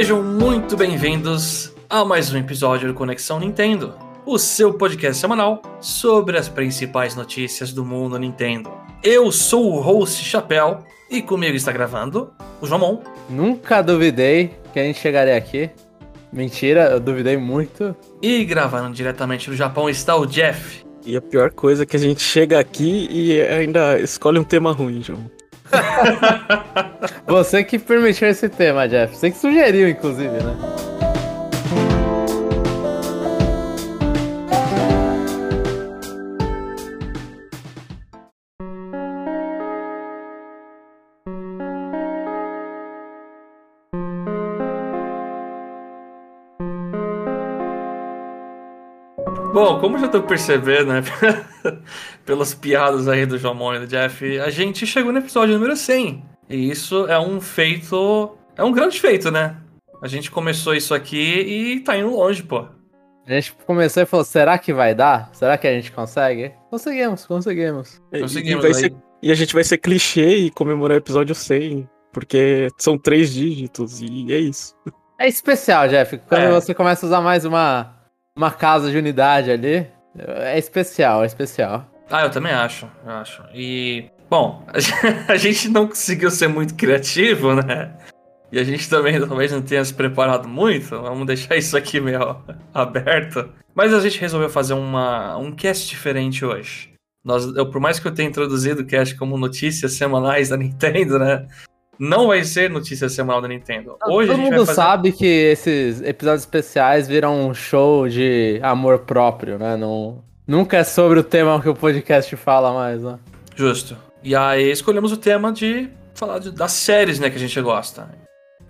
Sejam muito bem-vindos a mais um episódio do Conexão Nintendo, o seu podcast semanal sobre as principais notícias do mundo Nintendo. Eu sou o host Chapéu e comigo está gravando o Jomon. Nunca duvidei que a gente chegaria aqui. Mentira, eu duvidei muito. E gravando diretamente do Japão está o Jeff. E a pior coisa é que a gente chega aqui e ainda escolhe um tema ruim, João. Você que permitiu esse tema, Jeff. Você que sugeriu, inclusive, né? Bom, como já tô percebendo, né, pelas piadas aí do Jomon e do Jeff, a gente chegou no episódio número 100. E isso é um feito, é um grande feito, né? A gente começou isso aqui e tá indo longe, pô. A gente começou e falou: será que vai dar? Será que a gente consegue? Conseguimos, conseguimos. Conseguimos e, vai aí. ser- e a gente vai ser clichê e comemorar o episódio 100, porque são três dígitos e é isso. É especial, Jeff. Quando É. você começa a usar mais uma, uma casa de unidade ali, é especial, é especial. Ah, eu também acho, eu acho. E, bom, a gente não conseguiu ser muito criativo, né? E a gente também talvez não tenha se preparado muito. Vamos deixar isso aqui meio aberto. Mas a gente resolveu fazer uma, um cast diferente hoje. Nós, eu, por mais que eu tenha introduzido o cast como notícias semanais da Nintendo, né? Não vai ser notícia semanal da Nintendo. Hoje Todo mundo fazer... sabe que esses episódios especiais viram um show de amor próprio, né? Não, nunca é sobre o tema que o podcast fala mais, né? Justo. E aí escolhemos o tema de falar de- das séries, né, que a gente gosta.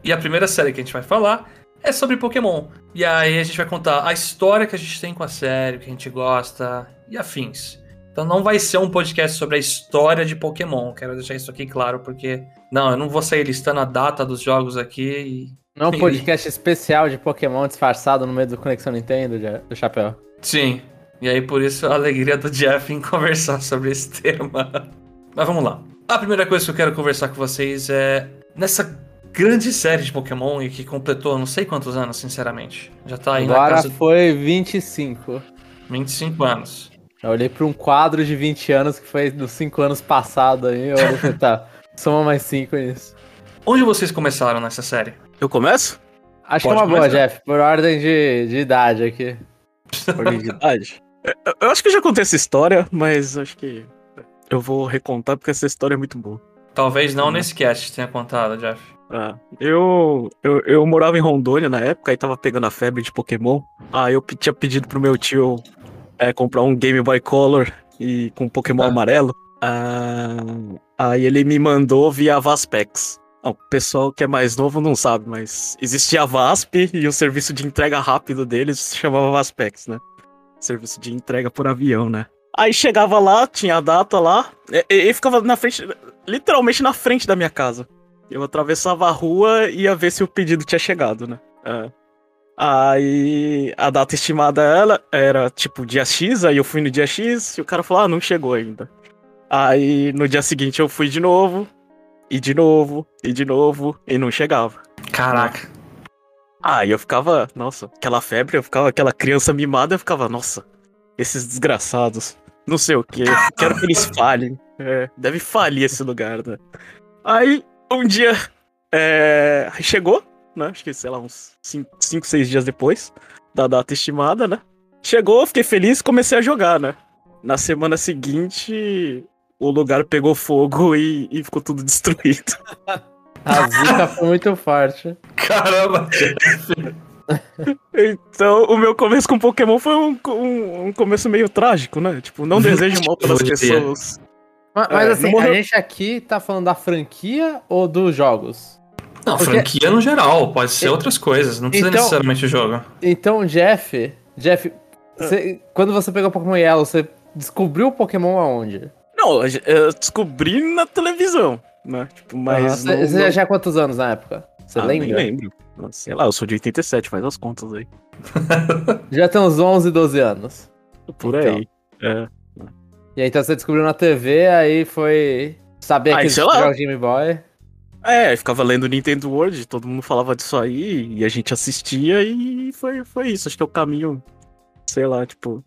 E a primeira série que a gente vai falar é sobre Pokémon. E aí a gente vai contar a história que a gente tem com a série, o que a gente gosta e afins. Então não vai ser um podcast sobre a história de Pokémon. Quero deixar isso aqui claro, porque. Não, eu não vou sair listando a data dos jogos aqui Não é um podcast especial de Pokémon disfarçado no meio do Conexão Nintendo, do Chapéu. e. Sim. E aí por isso a alegria do Jeff em conversar sobre esse tema. Mas vamos lá. A primeira coisa que eu quero conversar com vocês é nessa grande série de Pokémon e que completou não sei quantos anos, sinceramente. Já tá aí na Agora casa de foi 25. 25 anos. Eu olhei pra um quadro de 20 anos que foi dos 5 anos passados aí. Eu olhei e falei, tá, soma mais 5 nisso. Onde vocês começaram nessa série? Eu começo? Acho Pode que é uma boa, começar. Jeff, por ordem de, de idade aqui. Verdade. Eu- Eu acho que eu já contei essa história, mas acho que eu vou recontar porque essa história é muito boa. Talvez não Hum. nesse cast tenha contado, Jeff. Ah, eu, eu, eu morava em Rondônia na época, aí tava pegando a febre de Pokémon. Aí eu pe- tinha pedido pro meu tio é, comprar um Game Boy Color e com Pokémon Ah. amarelo. Ah, aí ele me mandou via Vaspex. Ah, O pessoal que é mais novo não sabe, mas existia a VASP e o serviço de entrega rápido deles se chamava Vaspex, né? Serviço de entrega por avião, né? Aí chegava lá, tinha a data lá, e, e- e ficava na frente, literalmente na frente da minha casa. Eu atravessava a rua e ia ver se o pedido tinha chegado, né? É. Aí a data estimada ela era tipo dia X, aí eu fui no dia X e o cara falou: ah, não chegou ainda. Aí no dia seguinte eu fui de novo, e de novo, e de novo, e não chegava. Caraca. Aí eu ficava, nossa, aquela febre, eu ficava aquela criança mimada, eu ficava, nossa, esses desgraçados, não sei o que, quero que eles falhem. É, deve falir esse lugar, né? Aí, um dia, é, chegou, né? Acho que, sei lá, uns 5, 6 dias depois da data estimada, né? Chegou, fiquei feliz e comecei a jogar, né? Na semana seguinte, o lugar pegou fogo e, e ficou tudo destruído. A zica foi muito forte. Caramba! Então, o meu começo com Pokémon foi um, um, um começo meio trágico, né? Tipo, não desejo mal pelas pessoas. Mas, mas É, assim, morreu- a gente aqui tá falando da franquia ou dos jogos? Não, Porque- franquia no geral, pode ser E- outras coisas, não precisa Então- necessariamente o jogo. Então, Jeff, Jeff, você- quando você pegou Pokémon Yellow, você descobriu o Pokémon aonde? Não, eu descobri na televisão, né? Tipo, mas. Você não- você não- já tinha quantos anos na época? Você Ah, nem lembra? lembro. Nossa, Sei lá, eu sou de 87, faz as contas aí. Já tem uns 11, 12 anos. Por Então. aí. É. E aí, então você descobriu na TV, aí foi saber Aí, que lá. o Game Boy. É, ficava lendo Nintendo World, todo mundo falava disso aí, e a gente assistia e foi, foi isso. Acho que é o caminho, sei lá, tipo.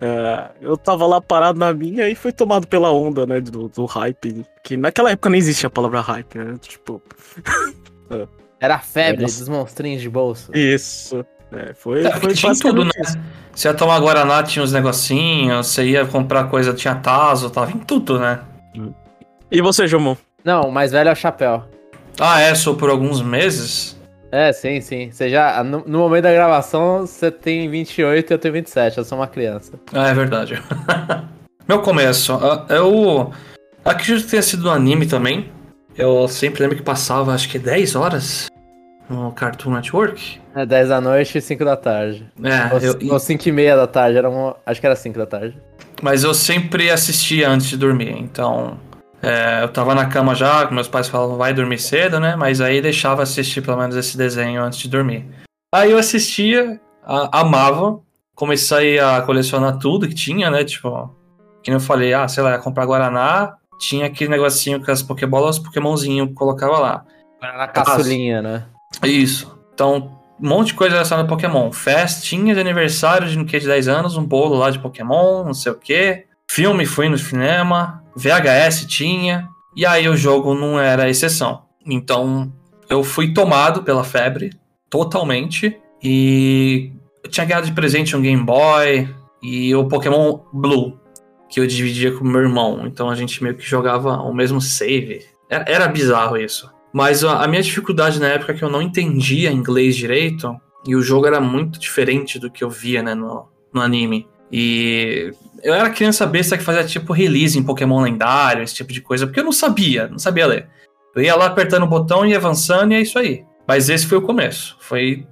é, eu tava lá parado na minha e foi tomado pela onda, né, do, do hype. Que naquela época nem existia a palavra hype, né? Tipo. Era a febre Nossa. dos monstrinhos de bolso. Isso. É, foi, É, foi tinha tudo, né? isso. Você ia tomar Guaraná, tinha uns negocinhos, você ia comprar coisa, tinha Tazo, tava em tudo, né? E você, Jomon? Não, o mais velho é o chapéu. Ah, é, sou por alguns meses. É, sim, sim. Você já. No, no momento da gravação, você tem 28 e eu tenho 27. Eu sou uma criança. Ah, é verdade. Meu começo, ah, eu acredito que tenha sido no anime também. Eu sempre lembro que passava, acho que 10 horas no Cartoon Network. É 10 da noite e 5 da tarde. É, Ou, eu- ou 5 e meia da tarde. Era uma, acho que era 5 da tarde. mas eu sempre assistia antes de dormir, então é, eu tava na cama já, meus pais falavam vai dormir cedo, né? Mas aí deixava assistir pelo menos esse desenho antes de dormir. Aí eu assistia, a- amava, comecei a colecionar tudo que tinha, né? Tipo, que nem eu falei, ah, sei lá, ia comprar Guaraná, tinha aquele negocinho com as Pokébolas, Pokémonzinho colocava lá. Na caçulinha, né? Isso. Então, um monte de coisa relacionada a Pokémon. Festinha de aniversário de, que, de 10 anos, um bolo lá de Pokémon, não sei o quê. Filme, fui no cinema. VHS tinha. E aí o jogo não era exceção. Então, eu fui tomado pela febre, totalmente. E eu tinha ganhado de presente um Game Boy e o Pokémon Blue, que eu dividia com meu irmão. Então a gente meio que jogava o mesmo save. Era, era bizarro isso. Mas a, a minha dificuldade na época é que eu não entendia inglês direito e o jogo era muito diferente do que eu via né, no, no anime. E eu era criança besta que fazia tipo release em Pokémon lendário, esse tipo de coisa, porque eu não sabia, não sabia ler. Eu ia lá apertando o botão e avançando e é isso aí. Mas esse foi o começo. Foi,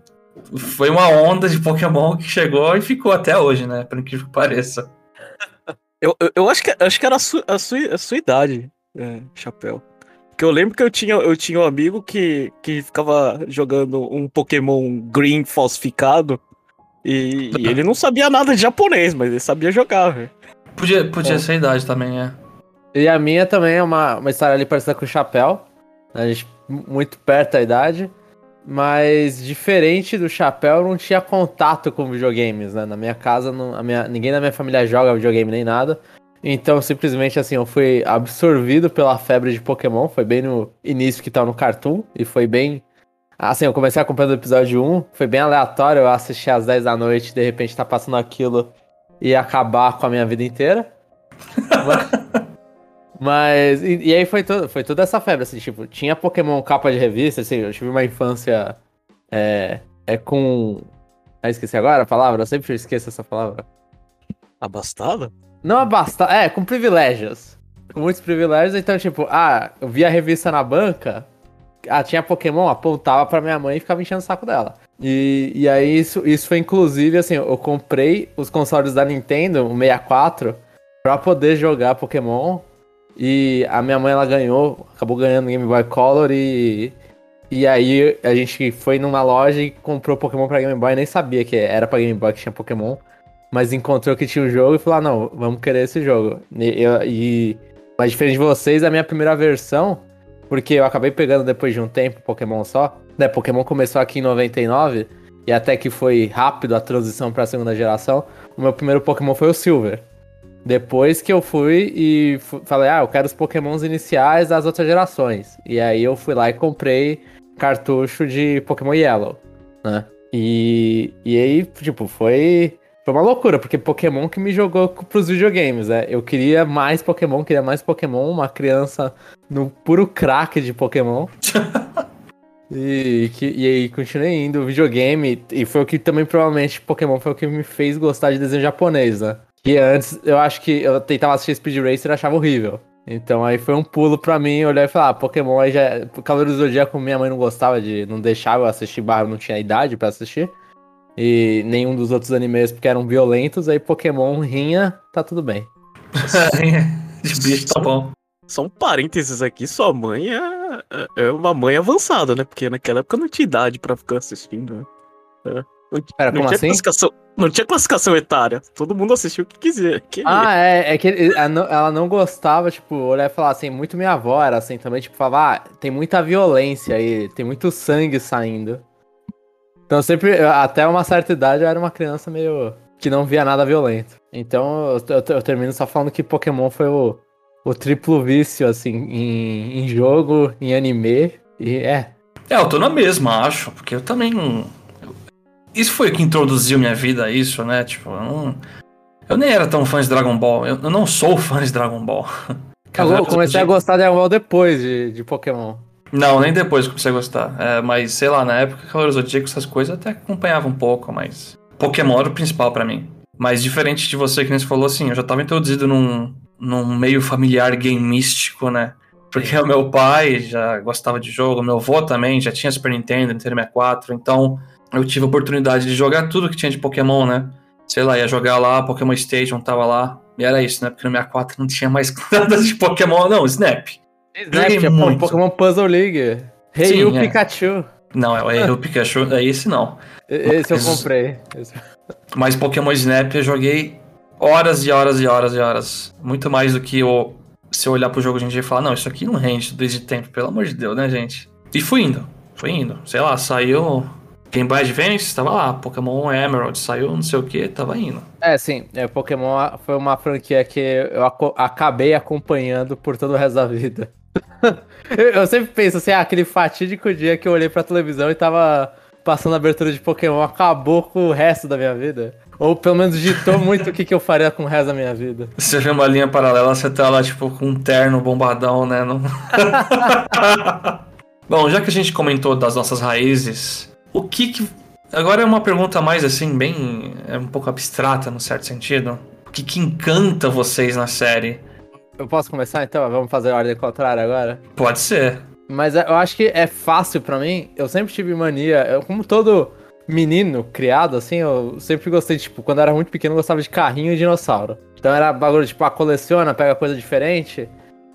foi uma onda de Pokémon que chegou e ficou até hoje, né? Por incrível que pareça. Eu, eu, eu acho, que, acho que era a sua, a sua, a sua idade, é, Chapéu. Porque eu lembro que eu tinha, eu tinha um amigo que, que ficava jogando um Pokémon Green falsificado. E, e ele não sabia nada de japonês, mas ele sabia jogar, velho. Podia, podia É. ser a idade também, é. E a minha também é uma, uma história ali parecida com o chapéu. A gente muito perto da idade. Mas diferente do chapéu, eu não tinha contato com videogames, né? Na minha casa, não, a minha, ninguém na minha família joga videogame nem nada. Então, simplesmente assim, eu fui absorvido pela febre de Pokémon. Foi bem no início que tava no Cartoon. E foi bem. Assim, eu comecei acompanhando o episódio 1. Foi bem aleatório. Eu assisti às 10 da noite, de repente tá passando aquilo e acabar com a minha vida inteira. Mas- Mas, e, e aí foi, todo, foi toda essa febre, assim, tipo, tinha Pokémon capa de revista, assim, eu tive uma infância é, é com... Ah, esqueci agora a palavra, eu sempre esqueço essa palavra. Abastada? Não abasta, é, com privilégios. Com muitos privilégios, então, tipo, ah, eu via a revista na banca, ah, tinha Pokémon, apontava pra minha mãe e ficava enchendo o saco dela. E, e aí isso, isso foi inclusive, assim, eu comprei os consoles da Nintendo, o 64, pra poder jogar Pokémon. E a minha mãe, ela ganhou, acabou ganhando Game Boy Color e... E aí a gente foi numa loja e comprou Pokémon pra Game Boy, nem sabia que era pra Game Boy que tinha Pokémon. Mas encontrou que tinha o jogo e falou, ah, não, vamos querer esse jogo. E, eu- e- mas diferente de vocês, a minha primeira versão, porque eu acabei pegando depois de um tempo Pokémon só, né? Pokémon começou aqui em 99, e até que foi rápido a transição pra segunda geração, o meu primeiro Pokémon foi o Silver. Depois que eu fui e falei, ah, eu quero os Pokémons iniciais das outras gerações. E aí eu fui lá e comprei cartucho de Pokémon Yellow, né? E, e aí, tipo, foi, foi uma loucura, porque Pokémon que me jogou pros videogames, né? Eu queria mais Pokémon, queria mais Pokémon, uma criança no puro crack de Pokémon. E, que, e aí continuei indo, videogame, e foi o que também provavelmente Pokémon foi o que me fez gostar de desenho japonês, né? Que antes eu acho que eu tentava assistir Speed Racer e achava horrível. Então aí foi um pulo pra mim, olhar e falar, ah, Pokémon aí já. Cavaleiro do Zodíaco minha mãe não gostava de. não deixava eu assistir barra, não tinha idade pra assistir. E nenhum dos outros animes porque eram violentos, aí Pokémon rinha, tá tudo bem. de bicho tá bom. Só um parênteses aqui, sua mãe é, é uma mãe avançada, né? Porque naquela época não tinha idade pra ficar assistindo. né? Pera, Não como tinha, assim? classificação, não tinha classificação etária. Todo mundo assistiu o que quiser. queria. Ah, é, é que ele- ela não, ela não gostava, tipo, olhar e falar assim, muito minha avó era assim também, tipo, falava, ah, tem muita violência aí, tem muito sangue saindo. Então sempre, até uma certa idade eu era uma criança meio que não via nada violento. Então eu, eu- eu termino só falando que Pokémon foi o, o triplo vício, assim, em, em jogo, em anime, e é. É, eu tô na mesma, acho, porque eu também. Isso foi o que introduziu minha vida a isso, né? Tipo, eu não. Eu nem era tão fã de Dragon Ball. Eu, eu não sou fã de Dragon Ball. Eu comecei a gostar de Dragon Ball depois de, de Pokémon. Não, nem depois comecei a gostar. É, mas, sei lá, na época, Cavaleiros do Zodíaco, essas coisas, até acompanhava um pouco, mas... Pokémon era o principal pra mim. Mas diferente de você, que nem você falou, assim, eu já tava introduzido num, num meio familiar gameístico, né? Porque o meu pai já gostava de jogo, meu avô também já tinha Super Nintendo, Nintendo 64, então eu tive a oportunidade de jogar tudo que tinha de Pokémon, né? Sei lá, ia jogar lá, Pokémon Station tava lá, e era isso, né? Porque no 64 não tinha mais nada de Pokémon, não, Snap. Snap, tinha muito. Pokémon Puzzle League. Rei Sim, é. Pikachu. Não, é o Pikachu, é esse não. Esse eu comprei. Esse- Mas Pokémon Snap eu joguei horas e horas e horas e horas. Muito mais do que o. Se eu olhar pro jogo hoje em dia e falar, não, isso aqui não rende desde tempo, pelo amor de Deus, né, gente? E fui indo, fui indo. Sei lá, saiu Game Boy Advance, tava lá. Pokémon Emerald, saiu não sei o que, tava indo. É, sim, é, Pokémon foi uma franquia que eu aco- acabei acompanhando por todo o resto da vida. eu, sempre penso assim, ah, aquele fatídico dia que eu olhei pra televisão e tava passando a abertura de Pokémon acabou com o resto da minha vida. Ou pelo menos ditou muito o que, que eu faria com o resto da minha vida. Você vê uma linha paralela, você tá lá, tipo, com um terno bombadão, né? Não... Bom, já que a gente comentou das nossas raízes, o que que. Agora é uma pergunta mais assim, bem. É um pouco abstrata, no certo sentido. O que que encanta vocês na série? Eu posso começar então? Vamos fazer a ordem contrária agora? Pode ser. Mas eu acho que é fácil pra mim. Eu sempre tive mania, eu, como todo menino criado, assim, eu sempre gostei, tipo, quando eu era muito pequeno, eu gostava de carrinho e dinossauro. Então era bagulho, tipo, ah, coleciona, pega coisa diferente.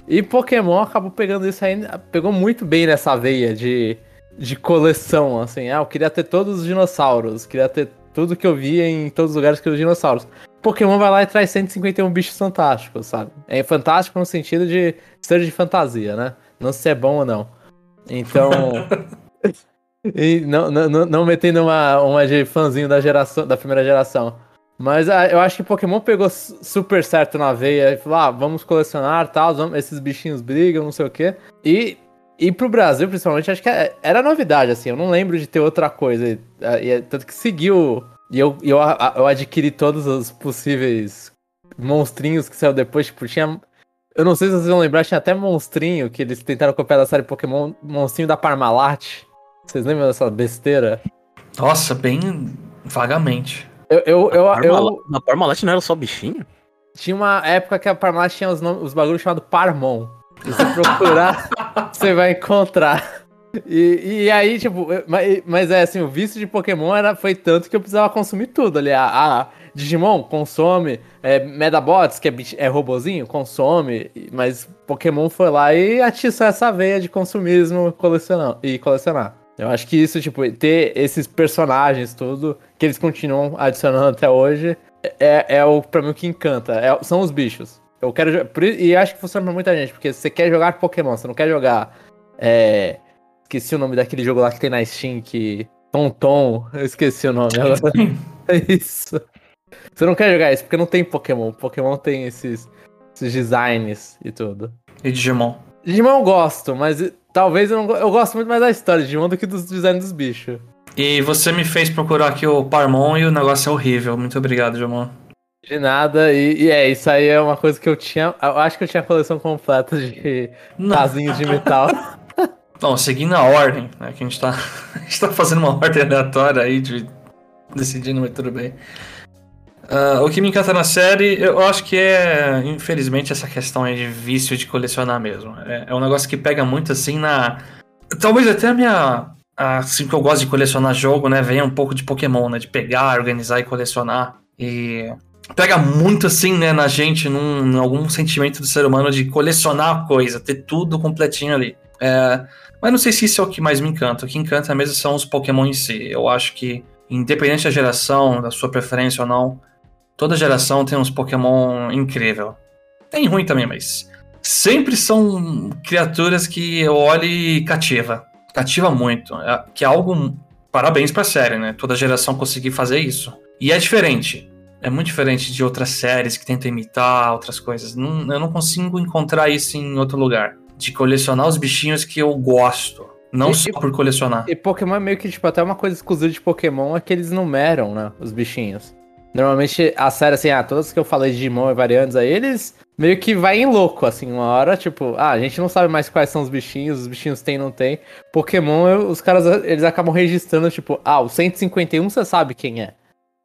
E Pokémon acabou pegando isso aí, pegou muito bem nessa veia de, de coleção, assim. Ah, eu queria ter todos os dinossauros, queria ter tudo que eu via em todos os lugares que os dinossauros. Pokémon vai lá e traz 151 bichos fantásticos, sabe? É fantástico no sentido de ser de fantasia, né? Não se é bom ou não. Então. e não, não, não- metendo uma, uma de fãzinho da geração, da primeira geração. Mas ah, eu acho que Pokémon pegou su- super certo na veia e falou: ah, vamos colecionar tal, vamos- esses bichinhos brigam, não sei o quê. E, e pro Brasil, principalmente, acho que é- era novidade, assim. Eu não lembro de ter outra coisa. E, ah, e é- tanto que seguiu. E eu, eu, a- eu adquiri todos os possíveis monstrinhos que saiu depois. Tipo, tinha. Eu não sei se vocês vão lembrar, tinha até monstrinho que eles tentaram copiar da série Pokémon, monstrinho da Parmalat. Vocês lembram dessa besteira? Nossa, bem vagamente. Eu, eu, eu, eu, Parmalat- Na Parmalat não era só bichinho? tinha uma época que a Parmalat tinha os, nomes, os bagulhos chamados Parmon. Se você procurar, você vai encontrar. E, e aí, tipo, mas, mas é assim, o vício de Pokémon era, foi tanto que eu precisava consumir tudo ali. A, a Digimon consome, é, Medabots, que é, é robozinho, consome, mas Pokémon foi lá e atiçou essa veia de consumismo colecionar, e colecionar. Eu acho que isso, tipo, ter esses personagens, tudo, que eles continuam adicionando até hoje, é, é o, pra mim, o que encanta. É- são os bichos. Eu quero E acho que funciona pra muita gente, porque você quer jogar Pokémon, você não quer jogar. É. Esqueci o nome daquele jogo lá que tem na Steam que. Tom Tom, eu esqueci o nome agora. É isso. Você não quer jogar isso porque não tem Pokémon. Pokémon tem esses, esses designs e tudo. E Digimon. Digimon eu gosto, mas talvez eu não Eu gosto muito mais da história de Digimon do que dos designs dos bichos. E você me fez procurar aqui o Parmon e o negócio é horrível. Muito obrigado, Digimon. De nada, e, e é, isso aí é uma coisa que eu tinha. Eu acho que eu tinha a coleção completa de casinhos de metal. Bom, seguindo a ordem, né, que a gente tá, gente tá fazendo uma ordem aleatória aí de decidindo, mas tudo bem. Ah, o que me encanta na série, eu acho que é, infelizmente, essa questão aí de vício de colecionar mesmo. É, é um negócio que pega muito assim na. Talvez até a minha. Assim que eu gosto de colecionar jogo, né? Venha um pouco de Pokémon, né? De pegar, organizar e colecionar. E pega muito assim, né, na gente, num, em algum sentimento do ser humano de colecionar coisa, ter tudo completinho ali. É, mas não sei se isso é o que mais me encanta. O que encanta mesmo são os Pokémon em si. Eu acho que independente da geração, da sua preferência ou não, toda geração tem uns Pokémon incrível. Tem ruim também, mas sempre são criaturas que eu olho e cativa. Cativa muito. É, que é algo. Parabéns pra série, né? Toda geração conseguir fazer isso. E é diferente. É muito diferente de outras séries que tentam imitar outras coisas. Não, eu não consigo encontrar isso em outro lugar. De colecionar os bichinhos que eu gosto. Não E- só por colecionar. E Pokémon é meio que, tipo, até uma coisa exclusiva de Pokémon é que eles numeram, né? Os bichinhos. Normalmente, a série, assim, ah, todas que eu falei de Digimon e variantes aí, eles meio que vai em louco, assim, uma hora, tipo, ah, a gente não sabe mais quais são os bichinhos, os bichinhos tem, não tem. Pokémon, eu- os caras, eles acabam registrando, tipo, ah, o 151 você sabe quem é.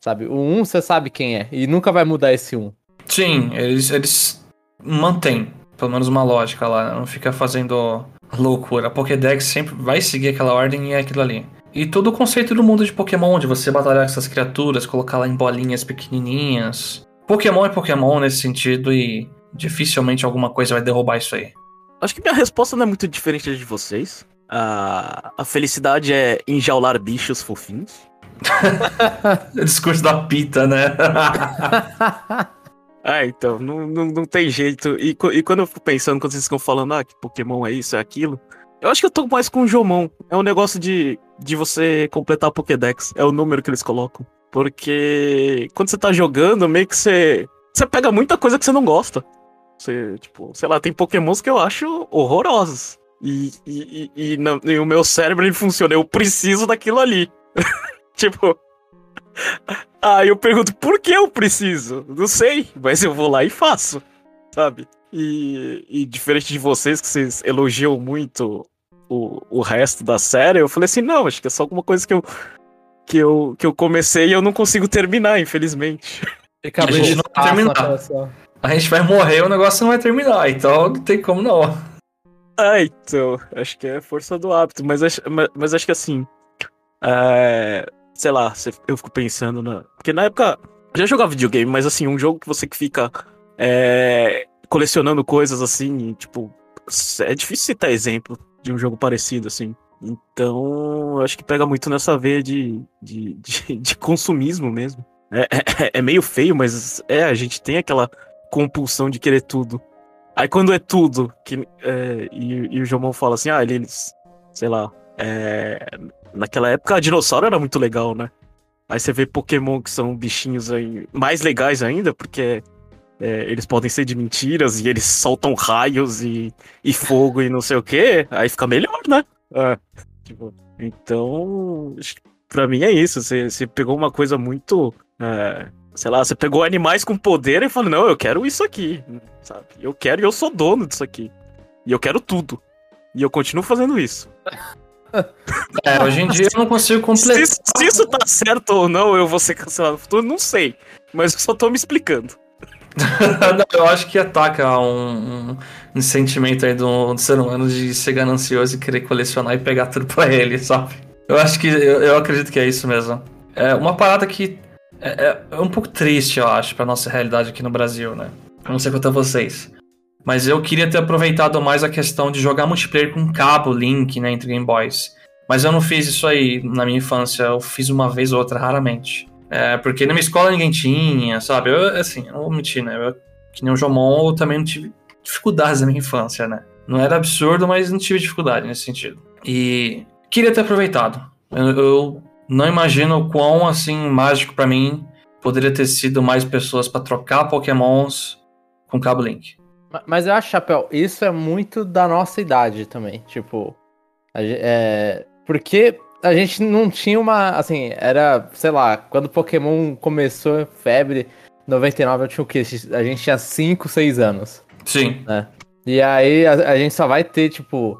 Sabe? O 1 você sabe quem é. E nunca vai mudar esse 1. Sim, eles, eles mantêm pelo menos uma lógica lá. Não fica fazendo loucura. A Pokédex sempre vai seguir aquela ordem e é aquilo ali. E todo o conceito do mundo de Pokémon, de você batalhar com essas criaturas, colocar lá em bolinhas pequenininhas. Pokémon é Pokémon nesse sentido e dificilmente alguma coisa vai derrubar isso aí. Acho que minha resposta não é muito diferente da de vocês. A, a felicidade é enjaular bichos fofinhos. Discurso da pita, né? Ah, então, não, não, não tem jeito. E, e quando eu fico pensando, quando vocês ficam falando, ah, que Pokémon é isso, é aquilo, eu acho que eu tô mais com o Jomon. É um negócio de, de você completar a Pokédex. É o número que eles colocam. Porque quando você tá jogando, meio que você. Você pega muita coisa que você não gosta. Você, tipo, sei lá, tem Pokémons que eu acho horrorosos. E, e, e, e na- e o meu cérebro ele funciona, eu preciso daquilo ali. tipo. Aí eu pergunto, por que eu preciso? Não sei, mas eu vou lá e faço, sabe? E, e diferente de vocês, que vocês elogiam muito o, o resto da série, eu falei assim, não, acho que é só alguma coisa que eu, que eu, que eu comecei e eu não consigo terminar, infelizmente. A gente não vai terminar. A gente vai morrer e o negócio não vai terminar, então não tem como não. Ah, então, acho que é força do hábito, mas, acho- mas, mas acho que assim, é, sei lá, eu fico pensando na... Porque na época, já jogava videogame, mas assim, um jogo que você que fica é, colecionando coisas assim, tipo, é difícil citar exemplo de um jogo parecido, assim. Então, eu acho que pega muito nessa veia de, de, de, de consumismo mesmo. É, é- é meio feio, mas é, a gente tem aquela compulsão de querer tudo. Aí quando é tudo, que, é, e, e o Jomon fala assim, ah, eles, sei lá, é, naquela época a dinossauro era muito legal, né? Aí você vê Pokémon que são bichinhos aí mais legais ainda, porque é, eles podem ser de mentiras e eles soltam raios e, e fogo e não sei o que, aí fica melhor, né? É, tipo, então, pra mim é isso, você, você pegou uma coisa muito, é, sei lá, você pegou animais com poder e falou, não, eu quero isso aqui, sabe? Eu quero e eu sou dono disso aqui. E eu quero tudo. E eu continuo fazendo isso. É, hoje em dia eu não consigo Se, completar. isso- se isso tá certo ou não, eu vou ser cancelado no futuro, não sei. Mas eu só tô me explicando. Não, eu acho que ataca um, um- um sentimento aí do, do ser humano de ser ganancioso e querer colecionar e pegar tudo pra ele, sabe? Eu acho que. Eu, eu acredito que é isso mesmo. É uma parada que é, é- é um pouco triste, eu acho, pra nossa realidade aqui no Brasil, né? Eu não sei quanto a vocês. Mas eu queria ter aproveitado mais a questão de jogar multiplayer com cabo, link, né, entre Game Boys. Mas eu não fiz isso aí na minha infância, eu fiz uma vez ou outra, raramente. É, porque na minha escola ninguém tinha, sabe? Eu, assim, eu não vou mentir, né? Eu, que nem o Jomon, eu também não tive dificuldades na minha infância, né? Não era absurdo, mas não tive dificuldade nesse sentido. E queria ter aproveitado. Eu, eu não imagino o quão, assim, mágico pra mim poderia ter sido mais pessoas pra trocar pokémons com cabo link. Ma- Mas eu acho, Chapéu, isso é muito da nossa idade também. Tipo, é, porque a gente não tinha uma. Assim, era, sei lá, quando Pokémon começou febre, 99, eu tinha o quê? A gente tinha 5, 6 anos. Sim. E aí a, a gente só vai ter, tipo,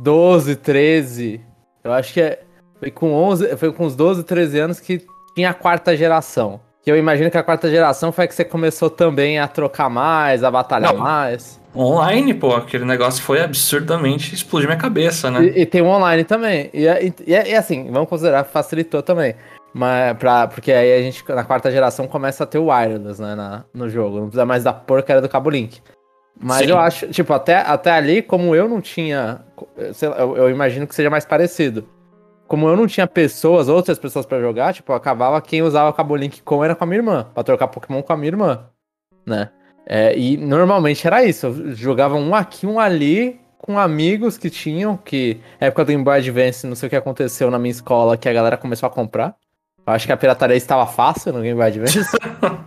12, 13. Eu acho que é, foi com 11, foi com uns 12, 13 anos que tinha a quarta geração. Que eu imagino que a quarta geração foi que você começou também a trocar mais, a batalhar Não. mais. Online, pô, aquele negócio foi absurdamente explodir minha cabeça, né? E, e tem o online também. E, e, e, e assim, vamos considerar que facilitou também. Mas pra, porque aí a gente, na quarta geração, começa a ter o wireless, né, na- no jogo. Não precisa mais da porcaria do cabo link. Mas Sim. eu acho, tipo, até, até ali, como eu não tinha. lá, eu, eu imagino que seja mais parecido. Como eu não tinha pessoas, outras pessoas pra jogar, tipo, acabava quem usava Cabo Link com era com a minha irmã, pra trocar Pokémon com a minha irmã, né? É, e normalmente era isso, eu jogava um aqui, um ali, com amigos que tinham, que época do Game Boy Advance, não sei o que aconteceu na minha escola, que a galera começou a comprar. Eu acho que a pirataria estava fácil no Game Boy Advance.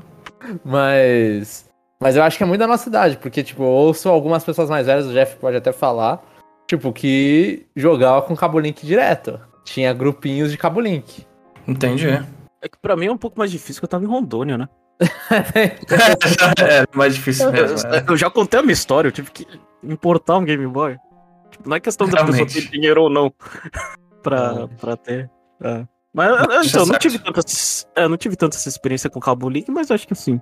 mas. Mas eu acho que é muito da nossa idade, porque, tipo, eu ouço algumas pessoas mais velhas, o Jeff pode até falar, tipo, que jogava com Cabo Link direto. Tinha grupinhos de Cabo Link. Entendi. É que pra mim é um pouco mais difícil que eu tava em Rondônia, né? é mais difícil mesmo. é. Eu já contei a minha história, eu tive que importar um Game Boy. Tipo, não é questão da pessoa ter dinheiro ou não pra, pra ter. é. Mas eu- eu- Deixa então, não tive, tanta, é, não tive tanta essa experiência com Cabo Link, mas eu acho que assim.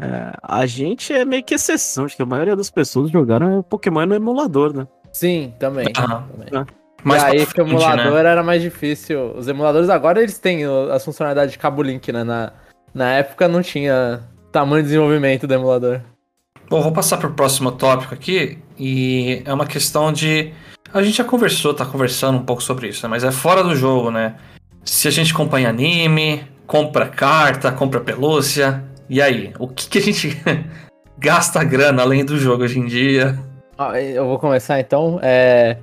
é, a gente é meio que exceção, acho que a maioria das pessoas jogaram Pokémon no emulador, né? Sim, também. Aham. também. E pra aí que o frente, né? emulador era mais difícil. Os emuladores agora eles têm o- as funcionalidades de Cabo Link, né? Na, na época não tinha tamanho de desenvolvimento do emulador. Bom, vou passar pro próximo tópico aqui. E é uma questão de. A gente já conversou, tá conversando um pouco sobre isso, né? mas é fora do jogo, né? Se a gente acompanha anime, compra carta, compra pelúcia. E aí? O que, que a gente gasta grana além do jogo hoje em dia? Ó, eu vou começar então. É...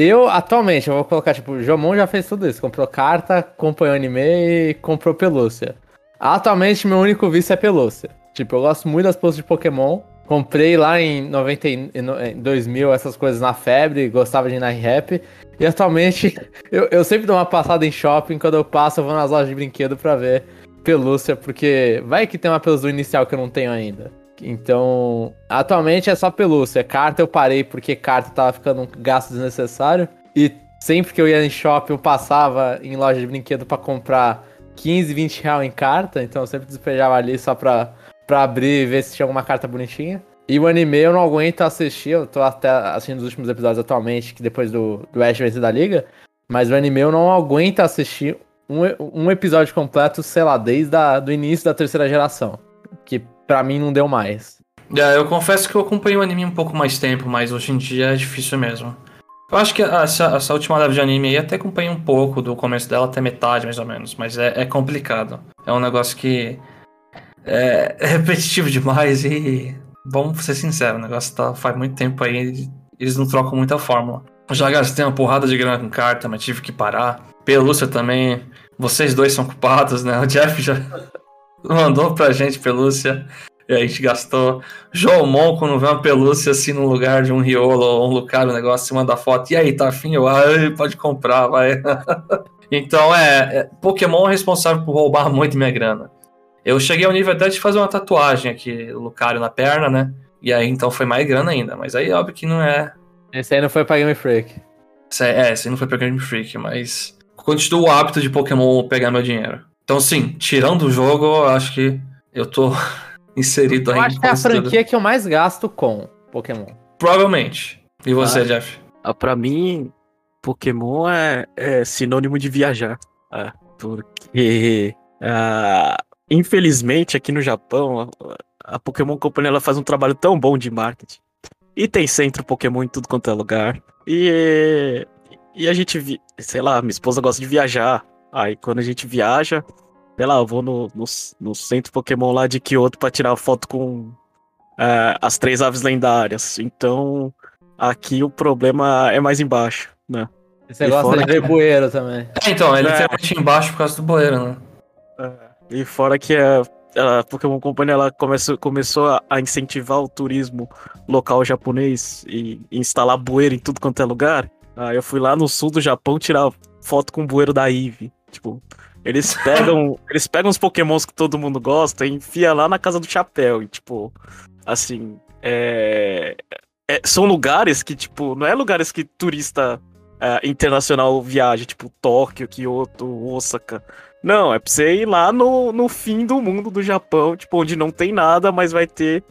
Eu, atualmente, eu vou colocar, tipo, Jomon já fez tudo isso. Comprou carta, acompanhou anime e comprou pelúcia. Atualmente, meu único vício é pelúcia. Tipo, eu gosto muito das pelúcias de Pokémon. Comprei lá em 90, e no- em 2000 essas coisas na febre, gostava de ir na rap. E atualmente, eu, eu sempre dou uma passada em shopping. Quando eu passo, eu vou nas lojas de brinquedo pra ver pelúcia, porque vai que tem uma pelúcia inicial que eu não tenho ainda. Então, atualmente é só pelúcia. Carta eu parei porque carta tava ficando um gasto desnecessário. E sempre que eu ia em shopping, eu passava em loja de brinquedo pra comprar 15, 20 reais em carta. Então eu sempre despejava ali só pra, pra abrir e ver se tinha alguma carta bonitinha. E o anime eu não aguento assistir. Eu tô até assistindo os últimos episódios atualmente, que depois do, do Ash vencer da Liga. Mas o anime eu não aguento assistir um, um episódio completo, sei lá, desde a, do início da terceira geração. Que pra mim não deu mais. É, eu confesso que eu acompanhei o anime um pouco mais tempo, mas hoje em dia é difícil mesmo. Eu acho que essa, essa última leve de anime aí até acompanhei um pouco do começo dela até metade, mais ou menos, mas é, é complicado. É um negócio que é, é repetitivo demais e vamos ser sinceros, o negócio tá, faz muito tempo aí eles não trocam muita fórmula. Já gastei uma porrada de grana com carta, mas tive que parar. Pelúcia também, vocês dois são culpados, né? O Jeff já mandou pra gente pelúcia. E a gente gastou. Jomon, quando vê uma pelúcia assim no lugar de um Riolo ou um Lucario, o negócio, manda foto. E aí, tá afim? Eu, ai, pode comprar, vai. então, é, é. Pokémon é responsável por roubar muito minha grana. Eu cheguei ao nível até de fazer uma tatuagem aqui, Lucario na perna, né? E aí, então, foi mais grana ainda. Mas aí, óbvio que não é. Esse aí não foi pra Game Freak. Esse É, esse não foi pra Game Freak, mas. Continuo o hábito de Pokémon pegar meu dinheiro. Então, sim, tirando o jogo, eu acho que eu tô inserido Eu aí. acho que é a franquia que eu mais gasto com Pokémon. Provavelmente. E você, Ah. Jeff? Ah, pra mim, Pokémon é, é sinônimo de viajar. É, porque, ah, infelizmente, aqui no Japão, a, a Pokémon Company ela faz um trabalho tão bom de marketing. E tem centro Pokémon em tudo quanto é lugar. E, e a gente, vi- sei lá, minha esposa gosta de viajar. Aí quando a gente viaja, sei lá, eu vou no, no, no centro Pokémon lá de Kyoto pra tirar foto com ah, as três aves lendárias. Então, aqui o problema é mais embaixo, né? Você E gosta fora de ver que- bueiro também. É, então, é É. literalmente embaixo por causa do bueiro, né? E fora que a, a Pokémon Company ela começou, começou a, incentivar o turismo local japonês e, e instalar bueiro em tudo quanto é lugar. Aí eu fui lá no sul do Japão tirar foto com o bueiro da Eve. Tipo, eles pegam, eles pegam os Pokémons que todo mundo gosta e enfia lá na casa do chapéu. E tipo, assim, é, é- são lugares que, tipo, não é lugares que turista é, internacional viaja, tipo Tóquio, Kyoto, Osaka. Não, é pra você ir lá no, no fim do mundo do Japão, tipo, onde não tem nada, mas vai ter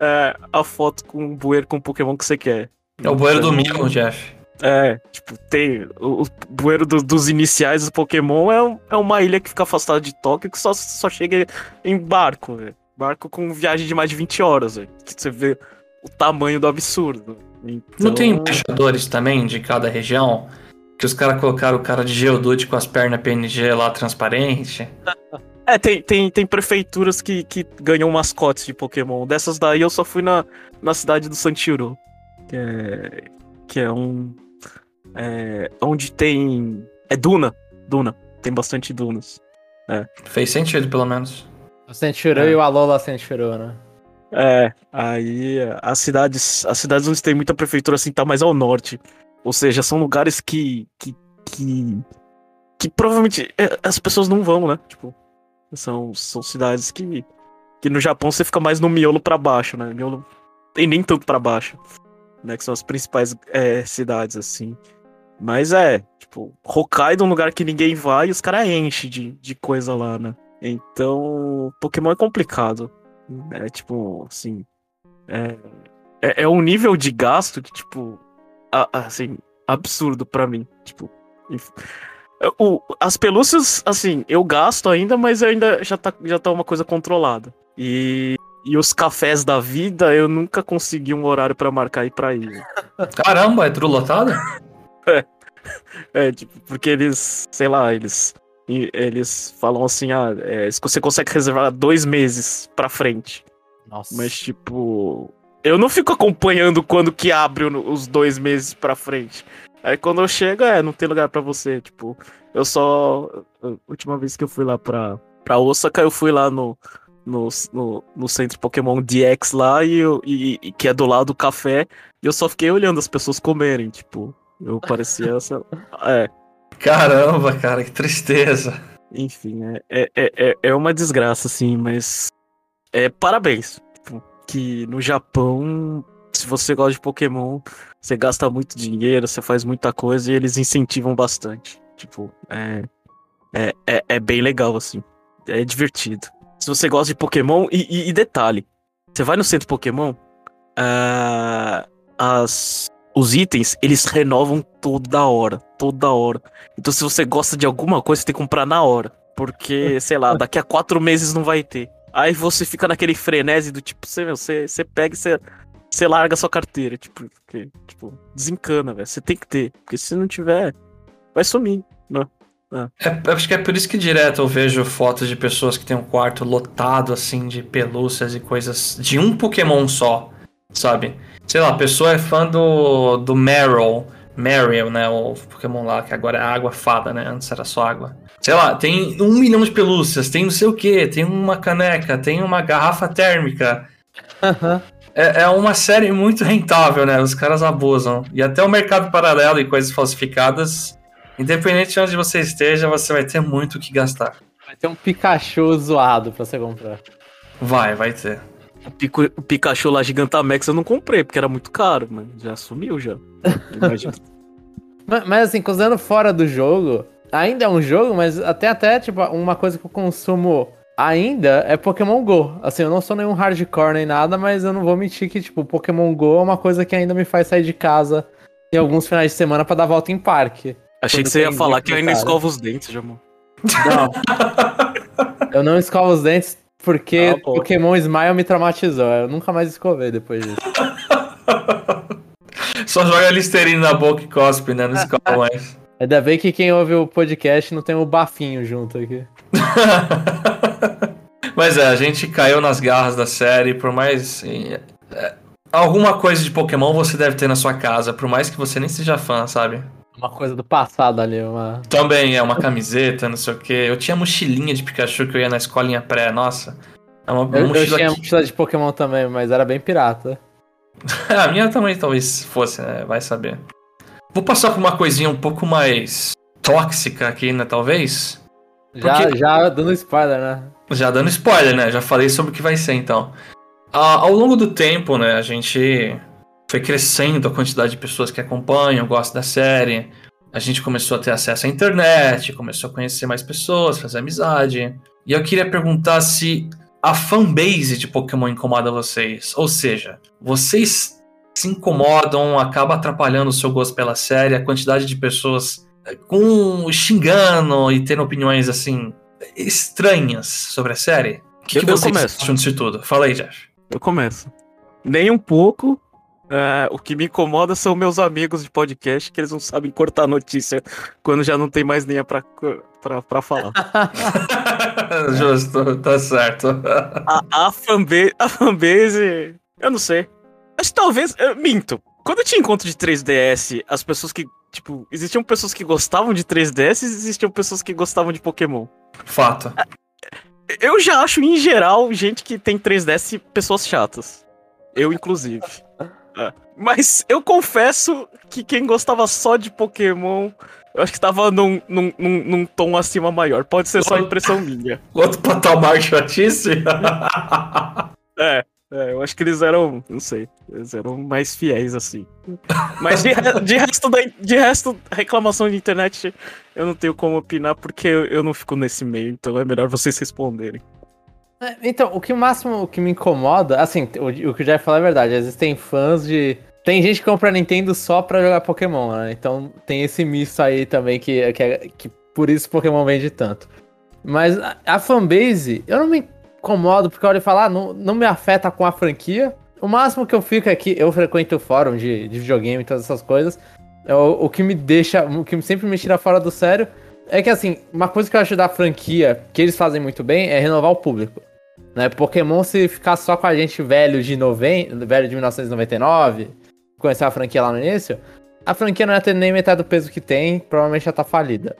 é, a foto com o bueiro com o Pokémon que você quer. É o bueiro do Mil, Jeff. É, tipo, tem. O, o bueiro do- dos iniciais do Pokémon é, um- é uma ilha que fica afastada de Tóquio que só, só chega em barco, velho. Barco com viagem de mais de 20 horas, velho. Você vê o tamanho do absurdo. Não Então, tem embaixadores também de cada região? Que os caras colocaram o cara de Geodude com as pernas PNG lá transparente. É, tem, tem, tem prefeituras que, que ganham mascotes de Pokémon. Dessas daí eu só fui na, na cidade do Santiuro. Que é, que é um. É, onde tem. É Duna. Duna. Tem bastante dunas. Fez sentido, pelo menos. O Senchuru É. e o Alola Senchuru, né? É, aí as cidades, as cidades onde tem muita prefeitura assim tá mais ao norte. Ou seja, são lugares que que que, que provavelmente é, as pessoas não vão, né? Tipo, são, são cidades que que no Japão você fica mais no miolo pra baixo, né? Miolo e nem tanto pra baixo, né? Que são as principais é, cidades assim. Mas é, tipo, Hokkaido é um lugar que ninguém vai e os caras enchem de, de coisa lá, né? Então, Pokémon é complicado. É tipo, assim. É, é, é um nível de gasto que, tipo. a- assim, absurdo pra mim. Tipo. enf- O, as pelúcias, assim, eu gasto ainda, mas ainda já tá, já tá uma coisa controlada. E, e os cafés da vida, eu nunca consegui um horário pra marcar e pra ir. Caramba, é tudo lotado? É, tipo, porque eles, sei lá, eles. e- Eles falam assim, ah, é, você consegue reservar dois meses pra frente. Nossa. Mas, tipo, eu não fico acompanhando quando que abre os dois meses pra frente. Aí quando eu chego, é, não tem lugar pra você. Tipo, eu só. a última vez que eu fui lá pra, pra Osaka, eu fui lá no, no, no, no centro Pokémon DX lá, e, eu, e, e que é do lado do café, e eu só fiquei olhando as pessoas comerem. Tipo, eu parecia essa. É, Caramba, cara, que tristeza. enfim, é, é, é, é- é uma desgraça, assim, mas. É, parabéns. Tipo, que no Japão, se você gosta de Pokémon, você gasta muito dinheiro, você faz muita coisa e eles incentivam bastante. Tipo, é. É, é, é bem legal, assim. É divertido. Se você gosta de Pokémon, e, e- e detalhe: você vai no centro Pokémon, ah, as, os itens, eles renovam toda hora. Toda hora. Então, se você gosta de alguma coisa, você tem que comprar na hora. Porque, sei lá, daqui a quatro meses não vai ter. Aí você fica naquele frenesi do tipo, você, meu, você, você pega e você, você larga a sua carteira. Tipo, porque, tipo desencana, velho. Você tem que ter. Porque se não tiver, vai sumir. Né? É, eu acho que é por isso que direto eu vejo fotos de pessoas que têm um quarto lotado assim de pelúcias e coisas de um Pokémon só, sabe? Sei lá, a pessoa é fã do, do Meryl, Mariel, né? O Pokémon lá, que agora é água fada, né? Antes era só água. Sei lá, tem um milhão de pelúcias, tem não sei o que, tem uma caneca, tem uma garrafa térmica. É, é uma série muito rentável, né? Os caras abusam. E até o mercado paralelo e coisas falsificadas Independente de onde você esteja, você vai ter muito o que gastar. Vai ter um Pikachu zoado pra você comprar. Vai, vai ter. O, Pico- o Pikachu lá Gigantamax eu não comprei, porque era muito caro, mas já sumiu já. Imagina. Mas, mas, assim, considerando fora do jogo, ainda é um jogo, mas até até, tipo, uma coisa que eu consumo ainda é Pokémon GO. Assim, eu não sou nenhum hardcore nem nada, mas eu não vou mentir que, tipo, Pokémon GO é uma coisa que ainda me faz sair de casa em alguns finais de semana pra dar volta em parque. Achei que você ia falar que eu ainda cara. escova os dentes, Jamon. Não. eu não escovo os dentes porque Ah. Pokémon Smile me traumatizou. Eu nunca mais escovei depois disso. Só joga Listerine na boca e cospe, né? Não escola mais. Ainda bem que quem ouve o podcast não tem o bafinho junto aqui. Mas é, a gente caiu nas garras da série, por mais. é, alguma coisa de Pokémon você deve ter na sua casa, por mais que você nem seja fã, sabe? Uma coisa do passado ali, uma. Também é uma camiseta, não sei o que. Eu tinha mochilinha de Pikachu que eu ia na escolinha pré, nossa. É uma, uma Eu, eu mochila tinha que- mochila de Pokémon também, mas era bem pirata. a minha também talvez fosse, né? Vai saber. Vou passar por uma coisinha um pouco mais tóxica aqui, né? Talvez. Já, Porque- já dando spoiler, né? Já dando spoiler, né? Já falei sobre o que vai ser, então. Ah, ao longo do tempo, né, a gente foi crescendo a quantidade de pessoas que acompanham, gostam da série. A gente começou a ter acesso à internet, começou a conhecer mais pessoas, fazer amizade. E eu queria perguntar se a fanbase de Pokémon incomoda vocês. Ou seja, vocês se incomodam, acaba atrapalhando o seu gosto pela série, a quantidade de pessoas eh, com xingando e tendo opiniões assim estranhas sobre a série. O que, Eu- que eu vocês começo. acham disso tudo? Fala aí, Jeff. Eu começo. Nem um pouco, É, o que me incomoda são meus amigos de podcast que eles não sabem cortar notícia quando já não tem mais linha pra, pra, pra falar. Justo, tá certo. A, a, fanbase, a fanbase, eu não sei. Mas talvez, eu minto. Quando eu tinha encontro de 3DS, as pessoas que, tipo, existiam pessoas que gostavam de 3DS e existiam pessoas que gostavam de Pokémon. Fato. Eu já acho, em geral, gente que tem 3DS pessoas chatas. Eu, inclusive. Mas eu confesso que quem gostava só de Pokémon, eu acho que tava num, num, num, num tom acima maior. Pode ser só impressão minha. Outro patamar de chatice? é, é, eu acho que eles eram, não sei, eles eram mais fiéis assim. Mas de, de, resto, da, de resto, reclamação de internet, eu não tenho como opinar porque eu, eu não fico nesse meio, então é melhor vocês responderem. É, então, o que máximo o que me incomoda, assim, o, o que o Jeff falou é verdade, existem fãs de. Tem gente que compra Nintendo só pra jogar Pokémon, né? Então tem esse misto aí também que, que, é, que por isso Pokémon vende tanto. Mas a, a fanbase, eu não me incomodo porque eu olho e falo, ah, não, não me afeta com a franquia. O máximo que eu fico é que eu frequento o fórum de, de videogame e todas essas coisas. É o, o que me deixa, o que sempre me tira fora do sério é que assim, uma coisa que eu acho da franquia que eles fazem muito bem é renovar o público. Né? Pokémon, se ficar só com a gente velho de 90, velho de 1999, conhecer a franquia lá no início, a franquia não ia ter nem metade do peso que tem, provavelmente já tá falida.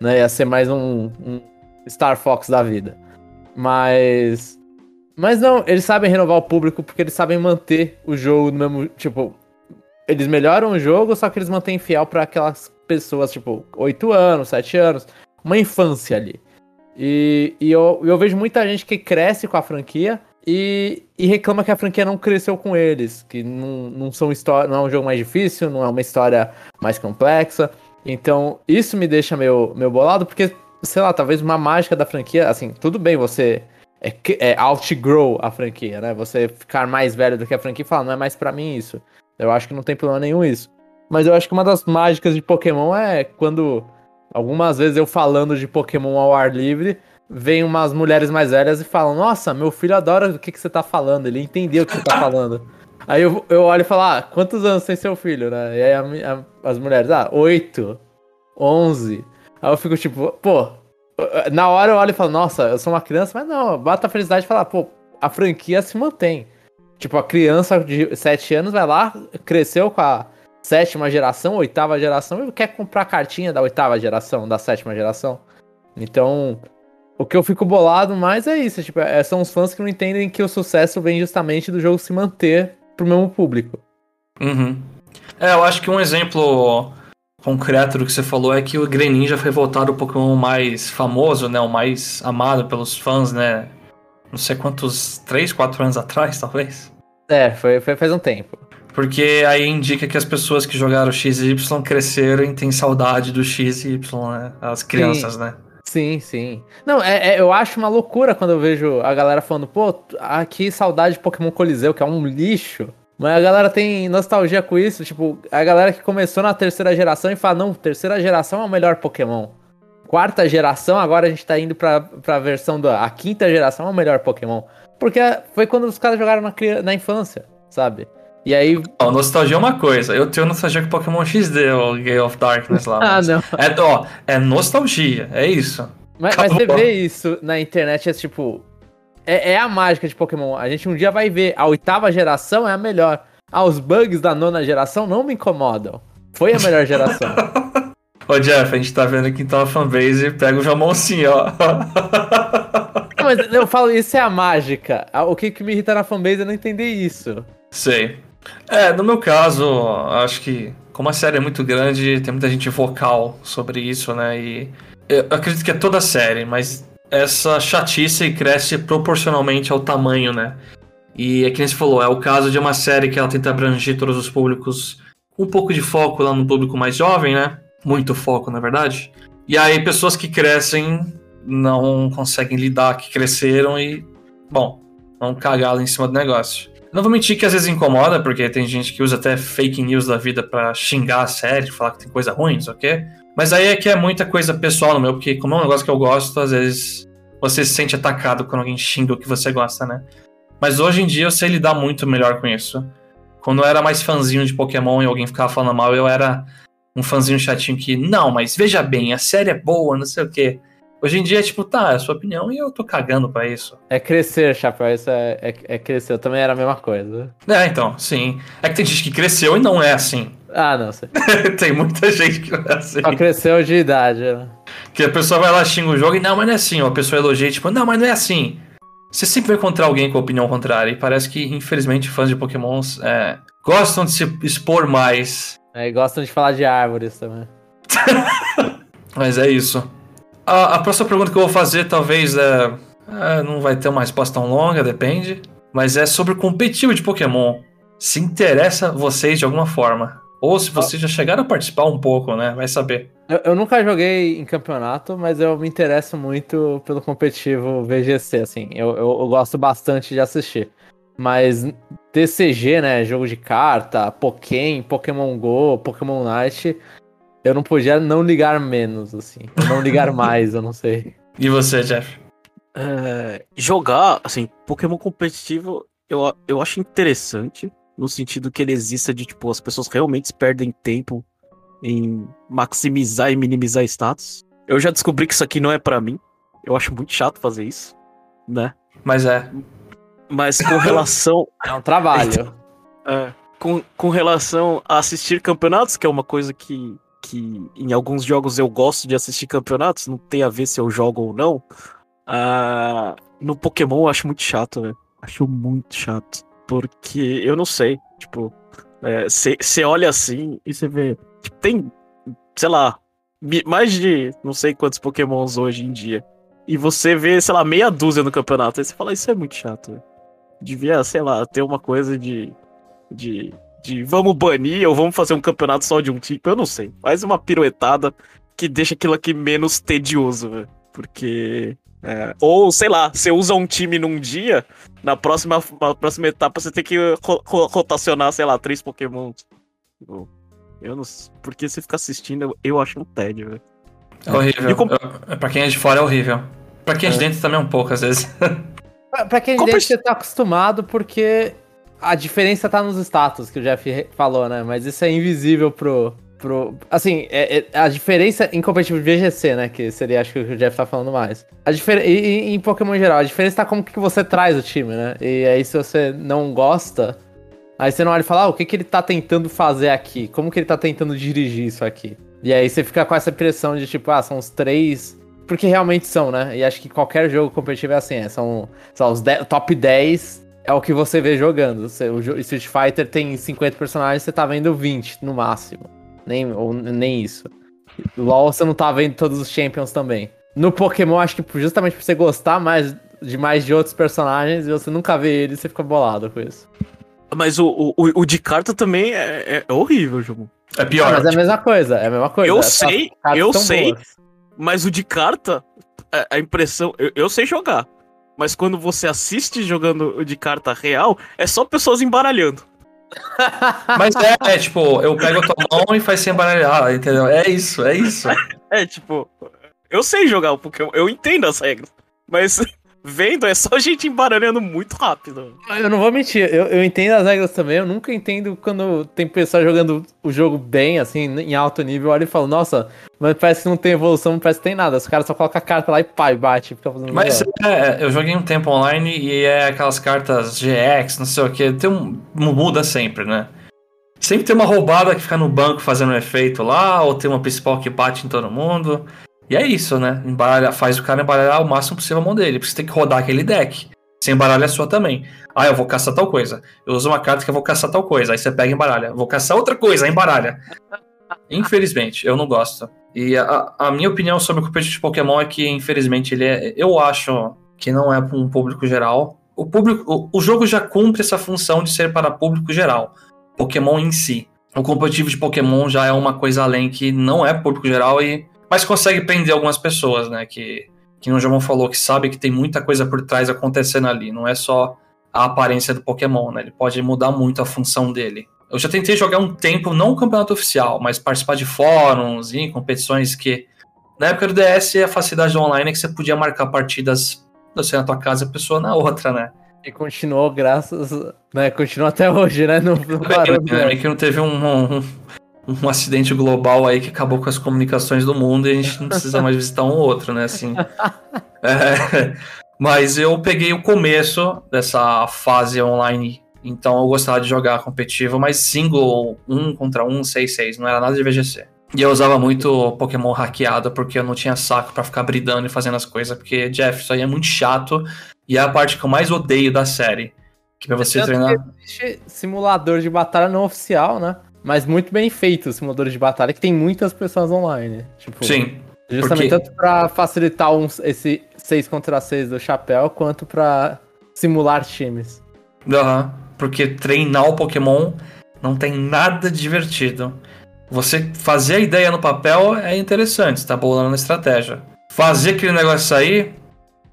Né? Ia ser mais um, um Star Fox da vida. Mas. Mas não, eles sabem renovar o público porque eles sabem manter o jogo no mesmo. Tipo, eles melhoram o jogo, só que eles mantêm fiel para aquelas pessoas, tipo, 8 anos, 7 anos, uma infância ali. E, e eu, eu vejo muita gente que cresce com a franquia e, e reclama que a franquia não cresceu com eles, que não, não são história, não é um jogo mais difícil, não é uma história mais complexa. Então, isso me deixa meio, meio bolado, porque, sei lá, talvez uma mágica da franquia, assim, tudo bem você é, é outgrow a franquia, né? Você ficar mais velho do que a franquia e falar, não é mais para mim isso. Eu acho que não tem problema nenhum isso. Mas eu acho que uma das mágicas de Pokémon é quando Algumas vezes eu falando de Pokémon ao ar livre, vem umas mulheres mais velhas e falam: Nossa, meu filho adora o que, que você tá falando, ele entendeu o que você tá falando. Aí eu, eu olho e falo: Ah, quantos anos tem seu filho, né? E aí a, a, as mulheres: Ah, oito, onze. Aí eu fico tipo: Pô, na hora eu olho e falo: Nossa, eu sou uma criança, mas não, bata a felicidade e falar: Pô, a franquia se mantém. Tipo, a criança de 7 anos vai lá, cresceu com a sétima geração, oitava geração, e quer comprar cartinha da oitava geração, da sétima geração. Então, o que eu fico bolado mais é isso, tipo, é, são os fãs que não entendem que o sucesso vem justamente do jogo se manter pro mesmo público. Uhum. É, eu acho que um exemplo concreto do que você falou é que o Greninja foi voltado o Pokémon mais famoso, né, o mais amado pelos fãs, né, não sei quantos, 3, 4 anos atrás, talvez? É, foi, foi faz um tempo. Porque aí indica que as pessoas que jogaram X e Y cresceram e têm saudade do X e Y, né? As crianças, sim. né? Sim, sim. Não, é, é, eu acho uma loucura quando eu vejo a galera falando, pô, aqui saudade de Pokémon Coliseu, que é um lixo. Mas a galera tem nostalgia com isso, tipo, a galera que começou na terceira geração e fala, não, terceira geração é o melhor Pokémon. Quarta geração, agora a gente tá indo pra, pra versão da a quinta geração é o melhor Pokémon. Porque foi quando os caras jogaram na, na infância, sabe? E aí. Ó, nostalgia é uma coisa. Eu tenho nostalgia com Pokémon XD, o Gale of Darkness lá. ah, não. É, ó, é nostalgia, é isso. Mas, mas, você vê isso na internet, é tipo. É, é, a mágica de Pokémon. A gente um dia vai ver. A oitava geração é a melhor. Ah, os bugs da nona geração não me incomodam. Foi a melhor geração. Ô Jeff, a gente tá vendo que então a fanbase pega o Jamon assim, ó. mas eu falo, isso é a mágica. O que, que me irrita na fanbase é não entender isso. Sei. É, no meu caso, acho que como a série é muito grande, tem muita gente vocal sobre isso, né? E eu acredito que é toda a série, mas essa chatice cresce proporcionalmente ao tamanho, né? E é que nem você falou, é o caso de uma série que ela tenta abranger todos os públicos, um pouco de foco lá no público mais jovem, né? Muito foco, na verdade. E aí pessoas que crescem não conseguem lidar, que cresceram e, bom, vão cagá-la em cima do negócio. Não vou mentir que às vezes incomoda, porque tem gente que usa até fake news da vida para xingar a série, falar que tem coisa ruim, não sei o quê. Mas aí é que é muita coisa pessoal no meu, porque como é um negócio que eu gosto, às vezes você se sente atacado quando alguém xinga o que você gosta, né? Mas hoje em dia eu sei lidar muito melhor com isso. Quando eu era mais fãzinho de Pokémon e alguém ficava falando mal, eu era um fãzinho chatinho que, não, mas veja bem, a série é boa, não sei o quê. Hoje em dia é tipo, tá, é a sua opinião e eu tô cagando pra isso. É crescer, Chapéu, isso é, é, é crescer. Eu também era a mesma coisa. É, então, sim. É que tem gente que cresceu e não é assim. Ah, não sei. tem muita gente que não é assim. Só cresceu de idade, né? Que a pessoa vai lá, xinga o jogo e não, mas não é assim. Ou a pessoa elogia, tipo, não, mas não é assim. Você sempre vai encontrar alguém com opinião contrária. E parece que, infelizmente, fãs de Pokémons é, gostam de se expor mais. É, e gostam de falar de árvores também. Mas é isso. A, a, próxima pergunta que eu vou fazer, talvez, é, é, não vai ter uma resposta tão longa, depende. Mas é sobre o competitivo de Pokémon. Se interessa vocês de alguma forma. Ou se vocês já chegaram a participar um pouco, né? Vai saber. Eu, eu, nunca joguei em campeonato, mas eu me interesso muito pelo competitivo VGC, assim. Eu, eu, eu gosto bastante de assistir. Mas TCG, né? Jogo de carta, Pokémon, Pokémon Go, Pokémon Night, eu não podia não ligar menos, assim. Não ligar mais, eu não sei. E você, Jeff? É, jogar, assim, Pokémon competitivo, eu, eu acho interessante, no sentido que ele exista de, tipo, as pessoas realmente perdem tempo em maximizar e minimizar status. Eu já descobri que isso aqui não é para mim. Eu acho muito chato fazer isso, né? Mas é. Mas com relação. É um trabalho. é, com, com relação a assistir campeonatos, que é uma coisa que, que em alguns jogos eu gosto de assistir campeonatos, não tem a ver se eu jogo ou não. Uh, no Pokémon eu acho muito chato, velho. Acho muito chato. Porque eu não sei, tipo, você é, olha assim e você vê. Tipo, tem, sei lá, mais de não sei quantos Pokémons hoje em dia. E você vê, sei lá, meia dúzia no campeonato. Aí você fala, isso é muito chato, velho devia, sei lá, ter uma coisa de, de, de vamos banir ou vamos fazer um campeonato só de um tipo, eu não sei. Faz uma piruetada que deixa aquilo aqui menos tedioso, velho. Porque. É, ou, sei lá, você usa um time num dia, na próxima, na próxima etapa você tem que ro rotacionar, sei lá, três Pokémons. Eu, eu não sei. Porque você fica assistindo, eu, eu acho um tédio, velho. É horrível. Com... Pra quem é de fora é horrível. Pra quem é de é. dentro também é um pouco, às vezes. Pra quem Compre... você tá acostumado, porque a diferença tá nos status que o Jeff falou, né? Mas isso é invisível pro. pro assim, é, é, a diferença em competitivo de VGC, né? Que seria, acho que o Jeff tá falando mais. A difer... E, e, em Pokémon em geral, a diferença tá como que você traz o time, né? E aí, se você não gosta, aí você não olha e fala, ah, o que, que ele tá tentando fazer aqui? Como que ele tá tentando dirigir isso aqui? E aí você fica com essa pressão de tipo, ah, são os três porque realmente são, né? E acho que qualquer jogo competitivo é assim, é, são, são os top 10 é o que você vê jogando. O Street Fighter tem 50 personagens, você tá vendo 20 no máximo. Nem, ou, nem isso. LoL você não tá vendo todos os champions também. No Pokémon, acho que justamente por você gostar mais de mais de outros personagens e você nunca vê eles, você fica bolado com isso. Mas o, o, o de carta também é, é horrível, jogo. É pior. Mas é a mesma coisa, é a mesma coisa. Eu sei, eu sei. Boas. Mas o de carta, a, impressão. Eu, eu, sei jogar. Mas quando você assiste jogando de carta real, é só pessoas embaralhando. Mas é, é, tipo, eu pego a tua mão e faz sem embaralhar, entendeu? É isso, é isso. É, tipo, eu sei jogar o Pokémon, eu entendo as regras. Mas vendo, é só gente embaralhando muito rápido. Eu não vou mentir, eu, eu entendo as regras também. Eu nunca entendo quando tem pessoa jogando o jogo bem, assim, em alto nível. Olha e falo, nossa, mas parece que não tem evolução, não parece que tem nada. Os caras só colocam a carta lá e pá, e bate. Fica fazendo Mas é, eu joguei um tempo online e é aquelas cartas GX, não sei o que. Tem um, muda sempre, né? Sempre tem uma roubada que fica no banco fazendo um efeito lá, ou tem uma principal que bate em todo mundo. E é isso, né? Embaralha, faz o cara embaralhar o máximo possível a mão dele. Porque você tem que rodar aquele deck. Você embaralha a sua também. Ah, eu vou caçar tal coisa. Eu uso uma carta que eu vou caçar tal coisa. Aí você pega e embaralha. Vou caçar outra coisa, embaralha. Infelizmente, eu não gosto. E a, a minha opinião sobre o competitivo de Pokémon é que, infelizmente, ele é. Eu acho que não é para um público geral. O, público, o, o jogo já cumpre essa função de ser para público geral. Pokémon em si. O competitivo de Pokémon já é uma coisa além que não é público geral e mas consegue prender algumas pessoas, né? Que, que o João falou, que sabe que tem muita coisa por trás acontecendo ali. Não é só a aparência do Pokémon, né? Ele pode mudar muito a função dele. Eu já tentei jogar um tempo, não o campeonato oficial, mas participar de fóruns e competições que. Na época do DS, a facilidade do online é que você podia marcar partidas, você na tua casa e a pessoa na outra, né? E continuou graças. Né, continua até hoje, né? Não, não parou. Né, que não teve um, um, um, acidente global aí que acabou com as comunicações do mundo e a gente não precisa mais visitar um outro, né? Assim. É, mas eu peguei o começo dessa fase online. Então eu gostava de jogar competitivo, mas single, um contra um, 6-6, não era nada de VGC. E eu usava muito Pokémon hackeado porque eu não tinha saco para ficar bridando e fazendo as coisas, porque, Jeff, isso aí é muito chato e é a parte que eu mais odeio da série. Que pra você treinar. Existe simulador de batalha não oficial, né? Mas muito bem feito simulador de batalha, que tem muitas pessoas online. Tipo, Sim. Justamente porque... tanto pra facilitar uns, esse 6 contra 6 do chapéu, quanto pra simular times. Aham. Uhum. Porque treinar o Pokémon não tem nada divertido. Você fazer a ideia no papel é interessante, você tá bolando na estratégia. Fazer aquele negócio sair,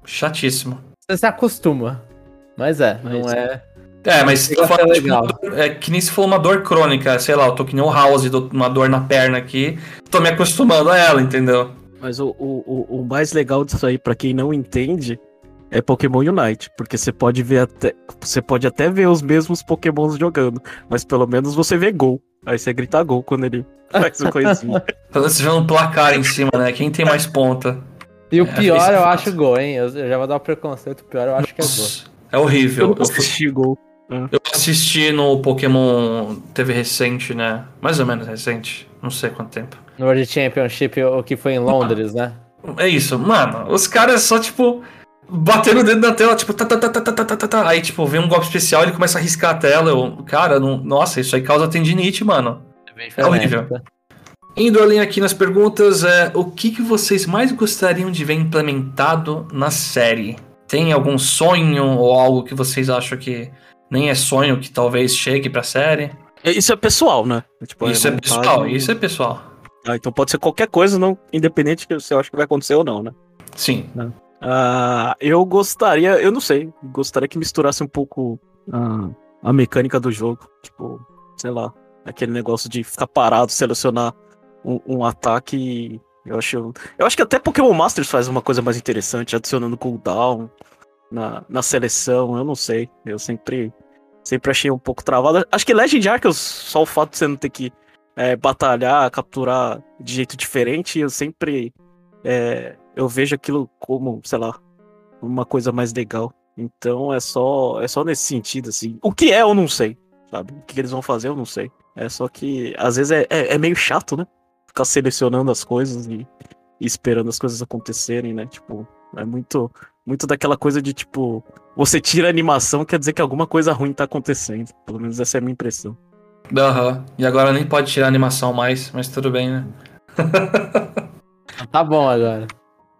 chatíssimo. Você se acostuma. Mas é, mas não é. É, mas tô falando, é, tipo, é que nem se for uma dor crônica, sei lá, eu tô que nem o House, uma dor na perna aqui, tô me acostumando a ela, entendeu? Mas o, o, o mais legal disso aí, para quem não entende, é Pokémon Unite, porque você pode ver até. Você pode até ver os mesmos Pokémons jogando, mas pelo menos você vê gol. Aí você grita gol quando ele faz uma coisinha. Você vê um placar em cima, né? Quem tem mais ponta? E o é, pior eu acho gol, hein? Eu já vou dar o um preconceito, o pior eu acho Nossa, que é gol. É horrível. Eu, eu assisti gol. Eu assisti no Pokémon TV recente, né? Mais ou menos recente. Não sei quanto tempo. No World Championship, o que foi em Londres, né? É isso, mano. Os caras só, tipo, batendo o dedo na tela, tipo, tá, tá, tá, tá, tá, tá, tá, tá. Aí, tipo, vem um golpe especial e ele começa a riscar a tela. Eu, cara, não, nossa, isso aí causa tendinite, mano. É, é horrível. Indo além aqui nas perguntas, é, o que, que vocês mais gostariam de ver implementado na série? Tem algum sonho ou algo que vocês acham que nem é sonho que talvez chegue pra série? Isso é pessoal, né? Tipo, isso é, é pessoal, isso é pessoal. Ah, então pode ser qualquer coisa, não, independente que você acha que vai acontecer ou não, né? Sim. Uh, eu gostaria, eu não sei, gostaria que misturasse um pouco uh, a mecânica do jogo. Tipo, sei lá, aquele negócio de ficar parado, selecionar um, um ataque. Eu acho, eu acho que até Pokémon Masters faz uma coisa mais interessante, adicionando cooldown na, na seleção. Eu não sei, eu sempre, sempre achei um pouco travado. Acho que Legend Arceus, só o fato de você não ter que é, batalhar, capturar de jeito diferente, eu sempre é, eu vejo aquilo como, sei lá, uma coisa mais legal. Então é só é só nesse sentido, assim. O que é, eu não sei, sabe? O que eles vão fazer, eu não sei. É só que, às vezes, é, é, é meio chato, né? Ficar selecionando as coisas e, e, esperando as coisas acontecerem, né? Tipo, é muito, muito daquela coisa de, tipo, você tira a animação, quer dizer que alguma coisa ruim tá acontecendo. Pelo menos essa é a minha impressão. Aham. Uhum. E agora nem pode tirar a animação mais, mas tudo bem, né? tá bom agora.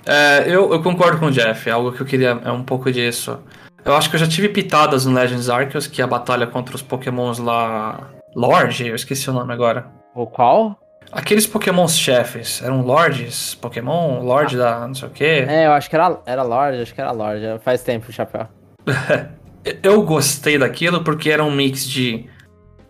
É, eu, eu concordo com o Jeff, é algo que eu queria, é um pouco disso. Eu acho que eu já tive pitadas no Legends Arceus, que é a batalha contra os pokémons lá... Lorde? Eu esqueci o nome agora. O qual? Aqueles pokémons chefes, eram lords? Pokémon? Lorde ah. da não sei o quê? É, eu acho que era, era lorde, acho que era lorde, faz tempo o chapéu. eu gostei daquilo porque era um mix de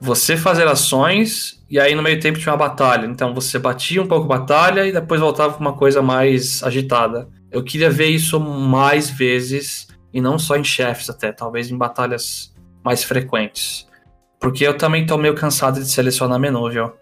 você fazer ações e aí no meio tempo tinha uma batalha. Então você batia um pouco batalha e depois voltava com uma coisa mais agitada. Eu queria ver isso mais vezes e não só em chefes até, talvez em batalhas mais frequentes. Porque eu também tô meio cansado de selecionar menu, viu?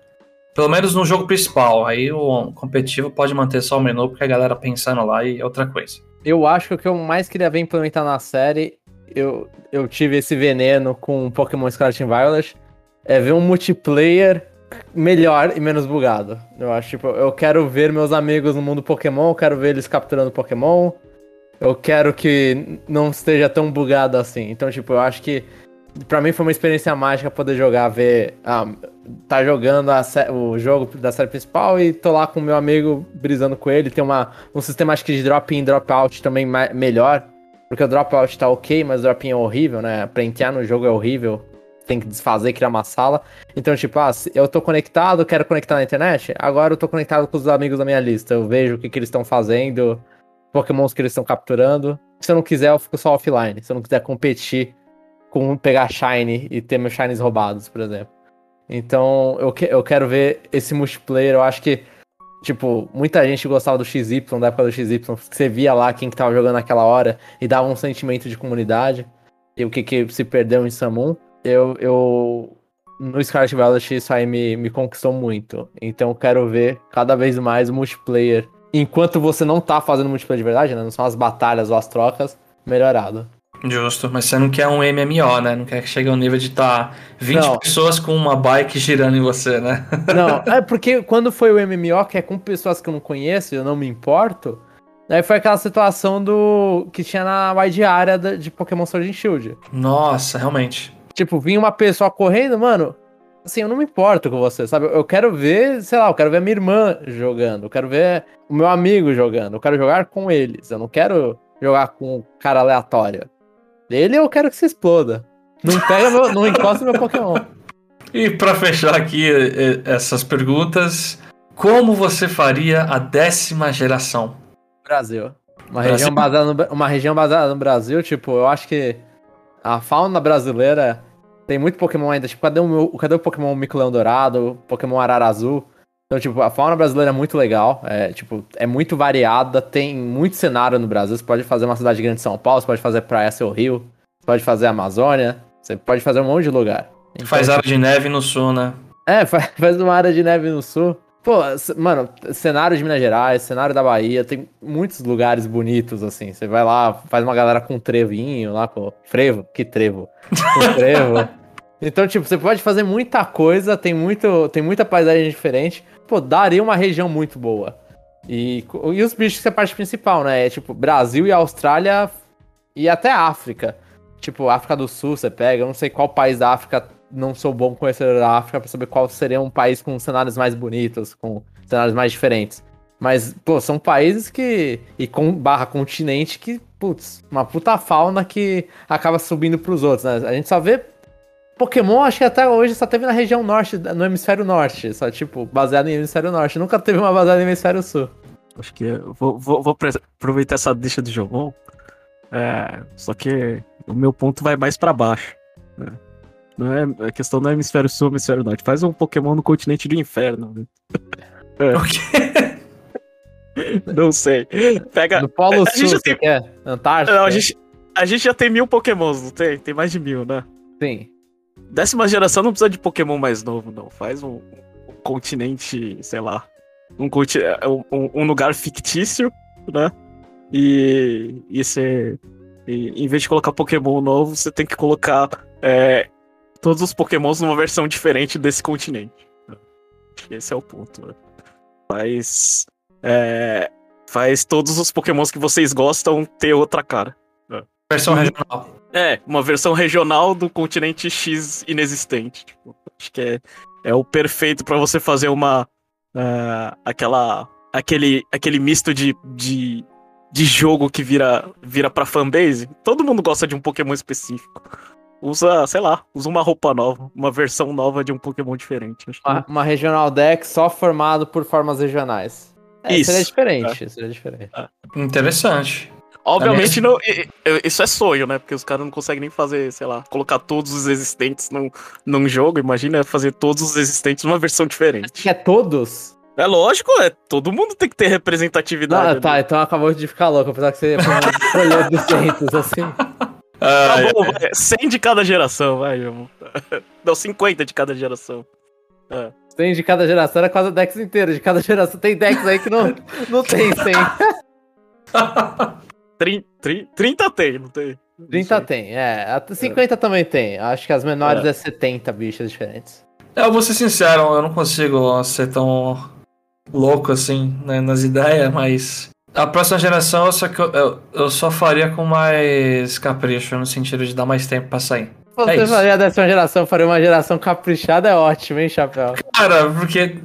Pelo menos no jogo principal. Aí o competitivo pode manter só o menu, porque a galera pensando lá e outra coisa. Eu acho que o que eu mais queria ver implementar na série, eu, eu tive esse veneno com Pokémon Scarlet and Violet, é ver um multiplayer melhor e menos bugado. Eu acho, tipo, eu quero ver meus amigos no mundo Pokémon, eu quero ver eles capturando Pokémon. Eu quero que não esteja tão bugado assim. Então, tipo, eu acho que para mim foi uma experiência mágica poder jogar, ver, ah, tá jogando o jogo da série principal e tô lá com o meu amigo brisando com ele. Tem uma, um sistema acho que de drop in, drop out também melhor, porque o drop out tá ok, mas o drop in é horrível, né? Pra entrar no jogo é horrível tem que desfazer, criar uma sala. Então, tipo, ah, eu tô conectado, quero conectar na internet, agora eu tô conectado com os amigos da minha lista. Eu vejo o que, que eles estão fazendo, pokémons que eles estão capturando. Se eu não quiser, eu fico só offline. Se eu não quiser competir com pegar Shine e ter meus Shines roubados, por exemplo. Então, eu, que, eu quero ver esse multiplayer. Eu acho que, tipo, muita gente gostava do XY, da época do XY, você via lá quem que tava jogando naquela hora e dava um sentimento de comunidade. e o que, que se perdeu em Samun, eu, eu no Scarlet Violet isso aí me, me conquistou muito. Então eu quero ver cada vez mais multiplayer. Enquanto você não tá fazendo multiplayer de verdade, né? Não são as batalhas ou as trocas, melhorado. Justo, mas você não quer um MMO, né? Não quer que chegue ao nível de estar tá 20 Não. pessoas com uma bike girando em você, né? Não, é porque quando foi o MMO, que é com pessoas que eu não conheço, eu não me importo, aí foi aquela situação do que tinha na wide área de Pokémon Sword and Shield. Nossa, realmente. Tipo, vinha uma pessoa correndo, mano, assim, eu não me importo com você, sabe? Eu quero ver, sei lá, eu quero ver a minha irmã jogando, eu quero ver o meu amigo jogando, eu quero jogar com eles, eu não quero jogar com um cara aleatório. Ele eu quero que se exploda. Não pega meu, não encosta meu Pokémon. E pra fechar aqui essas perguntas, como você faria a décima geração? Brasil. Uma Brasil? região, baseada no, uma região baseada no Brasil, tipo, eu acho que a fauna brasileira tem muito Pokémon ainda. Tipo, cadê o, meu, cadê o Pokémon Mico-Leão Dourado, Pokémon Arara Azul? Então, tipo, a fauna brasileira é muito legal. É, tipo, é muito variada, tem muito cenário no Brasil. Você pode fazer uma cidade grande de São Paulo, você pode fazer Praia Seu Rio, você pode fazer Amazônia, você pode fazer um monte de lugar. Então, Faz área de neve no sul, né? é, faz, faz uma área de neve no sul. Pô, mano, cenário de Minas Gerais, cenário da Bahia, tem muitos lugares bonitos, assim. Você vai lá, faz uma galera com trevinho lá, com frevo, que trevo? Com trevo. Então, tipo, você pode fazer muita coisa, tem, muito, tem muita paisagem diferente. Pô, daria uma região muito boa. E, e os bichos que é a parte principal, né? É tipo, Brasil e Austrália e até África. Tipo, África do Sul você pega, eu não sei qual país da África, não sou bom conhecedor da África pra saber qual seria um país com cenários mais bonitos, com cenários mais diferentes. Mas, pô, são países que. E com barra continente que, putz, uma puta fauna que acaba subindo pros outros, né? A gente só vê. Pokémon, acho que até hoje só teve na região norte, no hemisfério norte. Só, tipo, baseado em hemisfério norte. Nunca teve uma baseada em hemisfério sul. Acho que eu vou, vou- vou aproveitar essa deixa do Jogon. É, só que o meu ponto vai mais pra baixo. né? Não é, a questão não é hemisfério sul, hemisfério norte. Faz um Pokémon no continente do inferno. né? É, O quê? não sei. Pega. No Polo Sul, já você tem- quer? Antártica? Não, a, gente, a gente já tem mil Pokémons, não tem? Tem mais de mil, né? Sim. Décima geração não precisa de Pokémon mais novo, não. Faz um, um continente, sei lá. Um, conti- um, um- lugar fictício, né? E, e você. e em vez de colocar Pokémon novo, você tem que colocar é, todos os Pokémons numa versão diferente desse continente. né? Acho que esse é o ponto. né? Faz. é, faz todos os Pokémons que vocês gostam ter outra cara. Versão regional. É, uma versão regional do continente X inexistente. Tipo, acho que é, é o perfeito pra você fazer uma. ah, aquela. Aquele, aquele misto de, de, de jogo que vira, vira pra fanbase. Todo mundo gosta de um Pokémon específico. Usa, sei lá, usa uma roupa nova, uma versão nova de um Pokémon diferente. Acho que- Uma, uma regional deck só formado por formas regionais. É, Isso. Seria diferente, seria diferente. Interessante. Obviamente, não, isso é sonho, né? Porque os caras não conseguem nem fazer, sei lá, colocar todos os existentes num, num jogo. Imagina fazer todos os existentes numa versão diferente. Que é todos? É lógico, é. Todo mundo tem que ter representatividade. Não, tá, ali. então acabou de ficar louco. Apesar que você ia escolher 200, assim. Tá Ah, bom, vai. 100 de cada geração, vai, irmão. Não, 50 de cada geração. Tem de cada geração, era quase decks inteiros. De cada geração tem decks aí que não, não tem 100. 30, 30 tem, não tem? 30 tem, é. Até 50 também tem. Acho que as menores é, 70 bichos diferentes. eu vou ser sincero, eu não consigo ser tão louco assim né, nas ideias, mas a próxima geração eu só, que eu, eu, eu só faria com mais capricho, no sentido de dar mais tempo pra sair. Se É você isso. faria a décima geração, faria uma geração caprichada, é ótimo, hein, Chapéu? Cara, porque.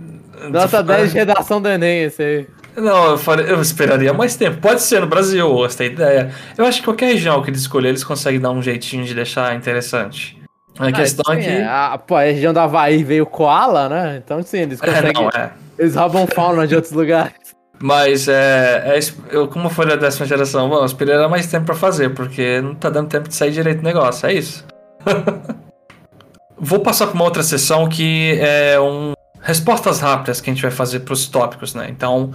Nota 10 de redação do Enem, esse aí. Não, eu, eu esperaria mais tempo. Pode ser no Brasil, essa é ideia. Eu acho que qualquer região que eles escolher, eles conseguem dar um jeitinho de deixar interessante. A questão sim, é que. é. A, pô, a região do Havaí veio Koala, né? Então, sim, eles É, conseguem. não, é. Eles roubam fauna de outros lugares. Mas é, é eu, como foi a décima geração, bom, eu esperaria mais tempo pra fazer, porque não tá dando tempo de sair direito do negócio, é isso. Vou passar pra uma outra sessão que é um respostas rápidas que a gente vai fazer pros tópicos, né? Então,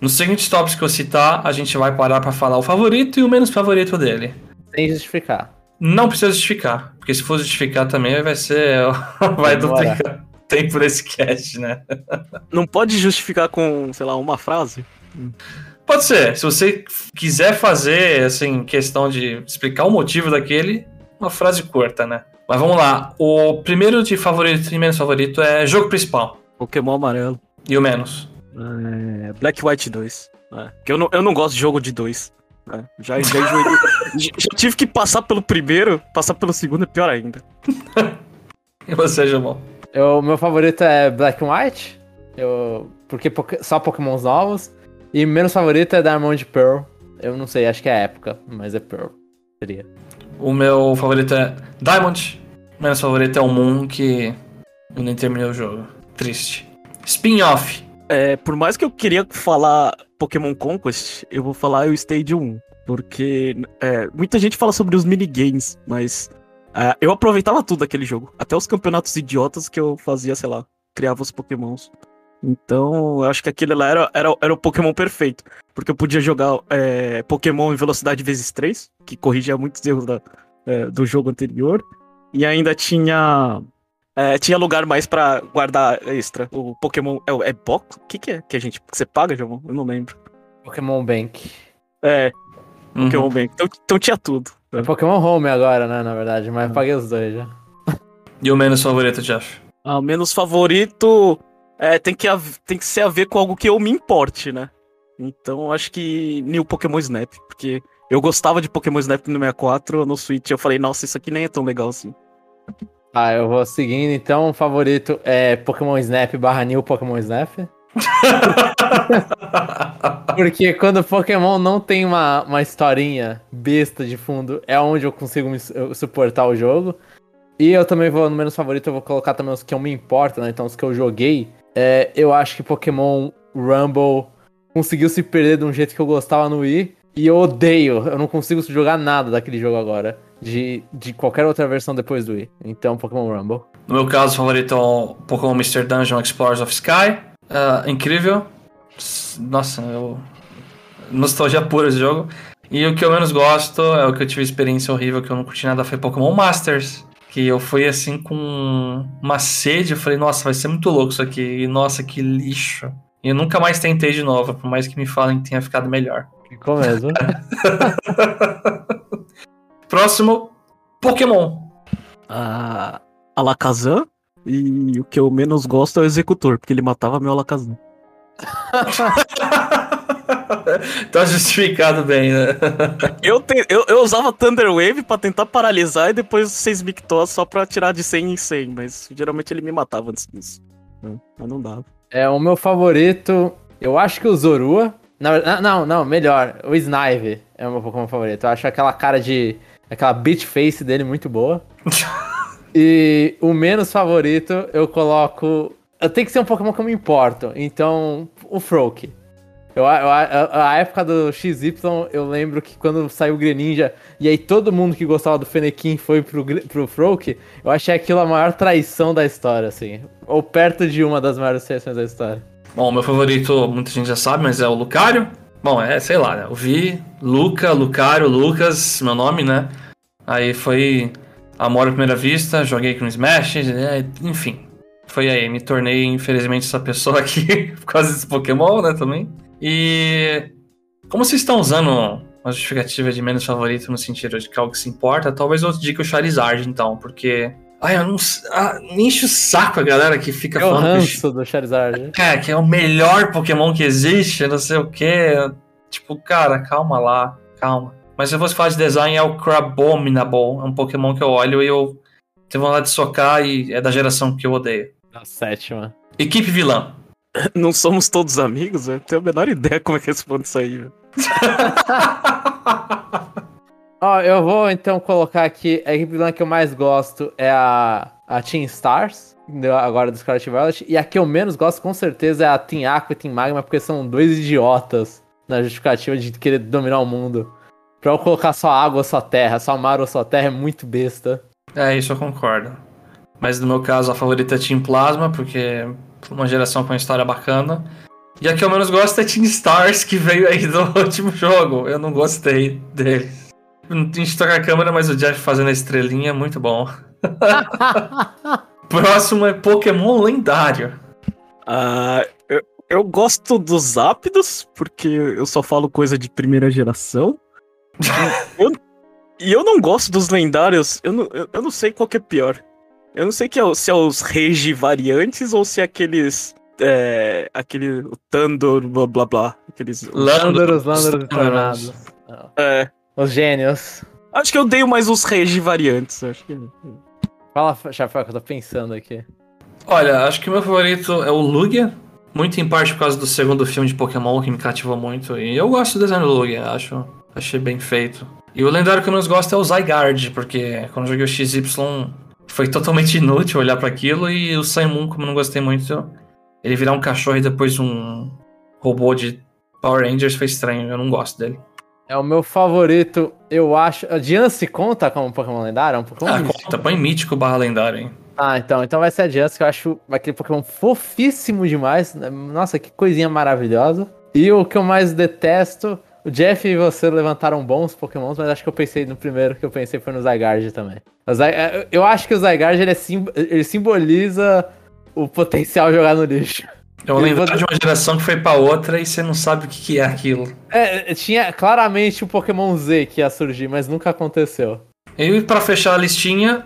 nos seguintes tópicos que eu citar, a gente vai parar pra falar o favorito e o menos favorito dele. Sem justificar. Não precisa justificar, porque se for justificar também vai ser. vai duplicar tempo nesse cast, né? Não pode justificar com, sei lá, uma frase? Pode ser, se você quiser fazer, assim, questão de explicar o motivo daquele, uma frase curta, né? Mas vamos lá, o primeiro de favorito e menos favorito é jogo principal, Pokémon amarelo. e o menos. É, Black White 2. É, que eu não, eu não gosto de jogo de dois. É, já, já, já- já tive que passar pelo primeiro, passar pelo segundo é pior ainda. E você, Jamon? O meu favorito é Black and White, eu, porque só Pokémons novos. E menos favorito é Diamond Pearl. Eu não sei, acho que é época, mas é Pearl. Seria. O meu favorito é Diamond, menos favorito é o Moon, que eu nem terminei o jogo. Triste. Spin-off. É, por mais que eu queria falar Pokémon Conquest, eu vou falar o Stage 1. Porque é, muita gente fala sobre os minigames, mas é, eu aproveitava tudo daquele jogo. Até os campeonatos idiotas que eu fazia, sei lá, criava os Pokémons. Então, eu acho que aquele lá era, era, era o Pokémon perfeito. Porque eu podia jogar é, Pokémon em velocidade vezes 3, que corrigia muitos erros da- é, do jogo anterior. E ainda tinha é, tinha lugar mais pra guardar extra. O Pokémon. É, é box? O que, que é que a gente. Que você paga, João? Eu não lembro. Pokémon Bank. É, Uhum. Pokémon Bank. Então, então tinha tudo. É Pokémon Home agora, né, na verdade, mas paguei os dois já. E o menos favorito, Jeff? Ah, menos favorito. É, tem que, tem que ser a ver com algo que eu me importe, né? Então acho que New Pokémon Snap. Porque eu gostava de Pokémon Snap no 64, no Switch. Eu falei, nossa, isso aqui nem é tão legal assim. Tá, eu vou seguindo, então o favorito é Pokémon Snap barra New Pokémon Snap. Porque quando Pokémon não tem uma, uma historinha besta de fundo, é onde eu consigo me eu suportar o jogo. E eu também vou, no menos favorito, eu vou colocar também os que eu me importo, né? Então os que eu joguei. É, eu acho que Pokémon Rumble conseguiu se perder de um jeito que eu gostava no Wii. E eu odeio, eu não consigo jogar nada daquele jogo agora. De, de qualquer outra versão depois do Wii. Então, Pokémon Rumble. No meu caso, favorito é o Pokémon Mr. Dungeon Explorers of Sky. Ah, incrível. Nossa, eu. Nostalgia pura esse jogo. E o que eu menos gosto é o que eu tive experiência horrível, que eu não curti nada, foi Pokémon Masters. Que eu fui assim com uma sede, eu falei, nossa, vai ser muito louco isso aqui. E nossa, que lixo. E eu nunca mais tentei de novo, por mais que me falem que tenha ficado melhor. Ficou mesmo. Próximo, Pokémon. A Alakazam. E o que eu menos gosto é o Executor, porque ele matava meu Alakazam. tá justificado bem, né? Eu, te- eu, eu usava Thunder Wave pra tentar paralisar e depois 6 Mictos só pra tirar de 100 em 100, mas geralmente ele me matava antes disso. né? Mas não dava. É, o meu favorito, eu acho que o Zorua. Na verdade- não, não, melhor. O Snive é o meu Pokémon favorito. Eu acho aquela cara de. Aquela bitch face dele muito boa. e o menos favorito, eu coloco. Eu tenho que ser um Pokémon que eu me importo. Então, o Froak. Eu, eu- a, a época do XY, eu lembro que quando saiu o Greninja, e aí todo mundo que gostava do Fennekin foi pro, pro Froak, eu achei aquilo a maior traição da história, assim. Ou perto de uma das maiores traições da história. Bom, meu favorito, muita gente já sabe, mas é o Lucario. Bom, é, sei lá, né? Eu vi Luca, Lucario, Lucas, meu nome, né? Aí foi amor à primeira vista, joguei com Smash, é, enfim. Foi aí, me tornei, infelizmente, essa pessoa aqui por causa desse Pokémon, né, também. E como vocês estão usando uma justificativa de menos favorito no sentido de que algo que se importa, talvez eu diga o Charizard, então, porque... Ai, eu não... Ah, me enche o saco a galera que fica É o falando que o ranço do Charizard. Cara, que é o melhor Pokémon que existe, não sei o que. Tipo, cara, calma lá, calma. Mas se eu fosse falar de design, é o Crabominable. É um Pokémon que eu olho e eu tenho vontade de socar e é da geração que eu odeio. Na sétima. Equipe vilã. Não somos todos amigos? Eu tenho a menor ideia como é que responde isso aí, velho. Ó, eu vou então colocar aqui. A equipe que eu mais gosto é a, a Team Stars, agora do Scarlet Violet. E a que eu menos gosto, com certeza, é a Team Aqua e Team Magma, porque são dois idiotas na justificativa de querer dominar o mundo. Pra eu colocar só água ou só terra, só mar ou só terra é muito besta. É, isso eu concordo. Mas no meu caso, a favorita é Team Plasma, porque é uma geração com uma história bacana. E a que eu menos gosto é Team Stars, que veio aí do último jogo. Eu não gostei dele. Não tem trocar a câmera, mas o Jeff fazendo a estrelinha é muito bom. Próximo é Pokémon lendário. Ah, eu, eu gosto dos ápidos, porque eu só falo coisa de primeira geração. Eu- e eu não gosto dos lendários, eu não, eu, eu não sei qual que é pior. Eu não sei que é, se é os Regi variantes ou se é aqueles. É, aquele. O Tandor, blá blá blá. Aqueles. Lândaros. Tornados. Não. É, Os gênios. acho que eu dei mais os Regi variantes. Acho que... Fala, Chapéu, que eu tô pensando aqui. Olha, acho que o meu favorito é o Lugia. Muito em parte por causa do segundo filme de Pokémon, que me cativou muito. E eu gosto do design do Lugia, acho. Achei bem feito. E o lendário que eu menos gosto é o Zygarde, porque quando eu joguei o XY foi totalmente inútil olhar pra aquilo. E o Saimun, como eu não gostei muito, ele virar um cachorro e depois um robô de Power Rangers foi estranho. Eu não gosto dele. É o meu favorito, eu acho. A Diance conta como Pokémon lendário? É um Pokémon Ah, místico. conta, põe mítico barra lendário, hein? Ah, então, então vai ser a Diance, que eu acho aquele Pokémon fofíssimo demais. né? Nossa, que coisinha maravilhosa. E o que eu mais detesto, o Jeff e você levantaram bons Pokémons, mas acho que eu pensei no primeiro que eu pensei foi no Zygarde também. É, Eu acho que o Zygarde ele, é sim- ele simboliza o potencial de jogar no lixo. É Eu vou- de uma geração que foi pra outra e você não sabe o que que é aquilo. É, tinha claramente o Pokémon Z que ia surgir, mas nunca aconteceu. E pra fechar a listinha,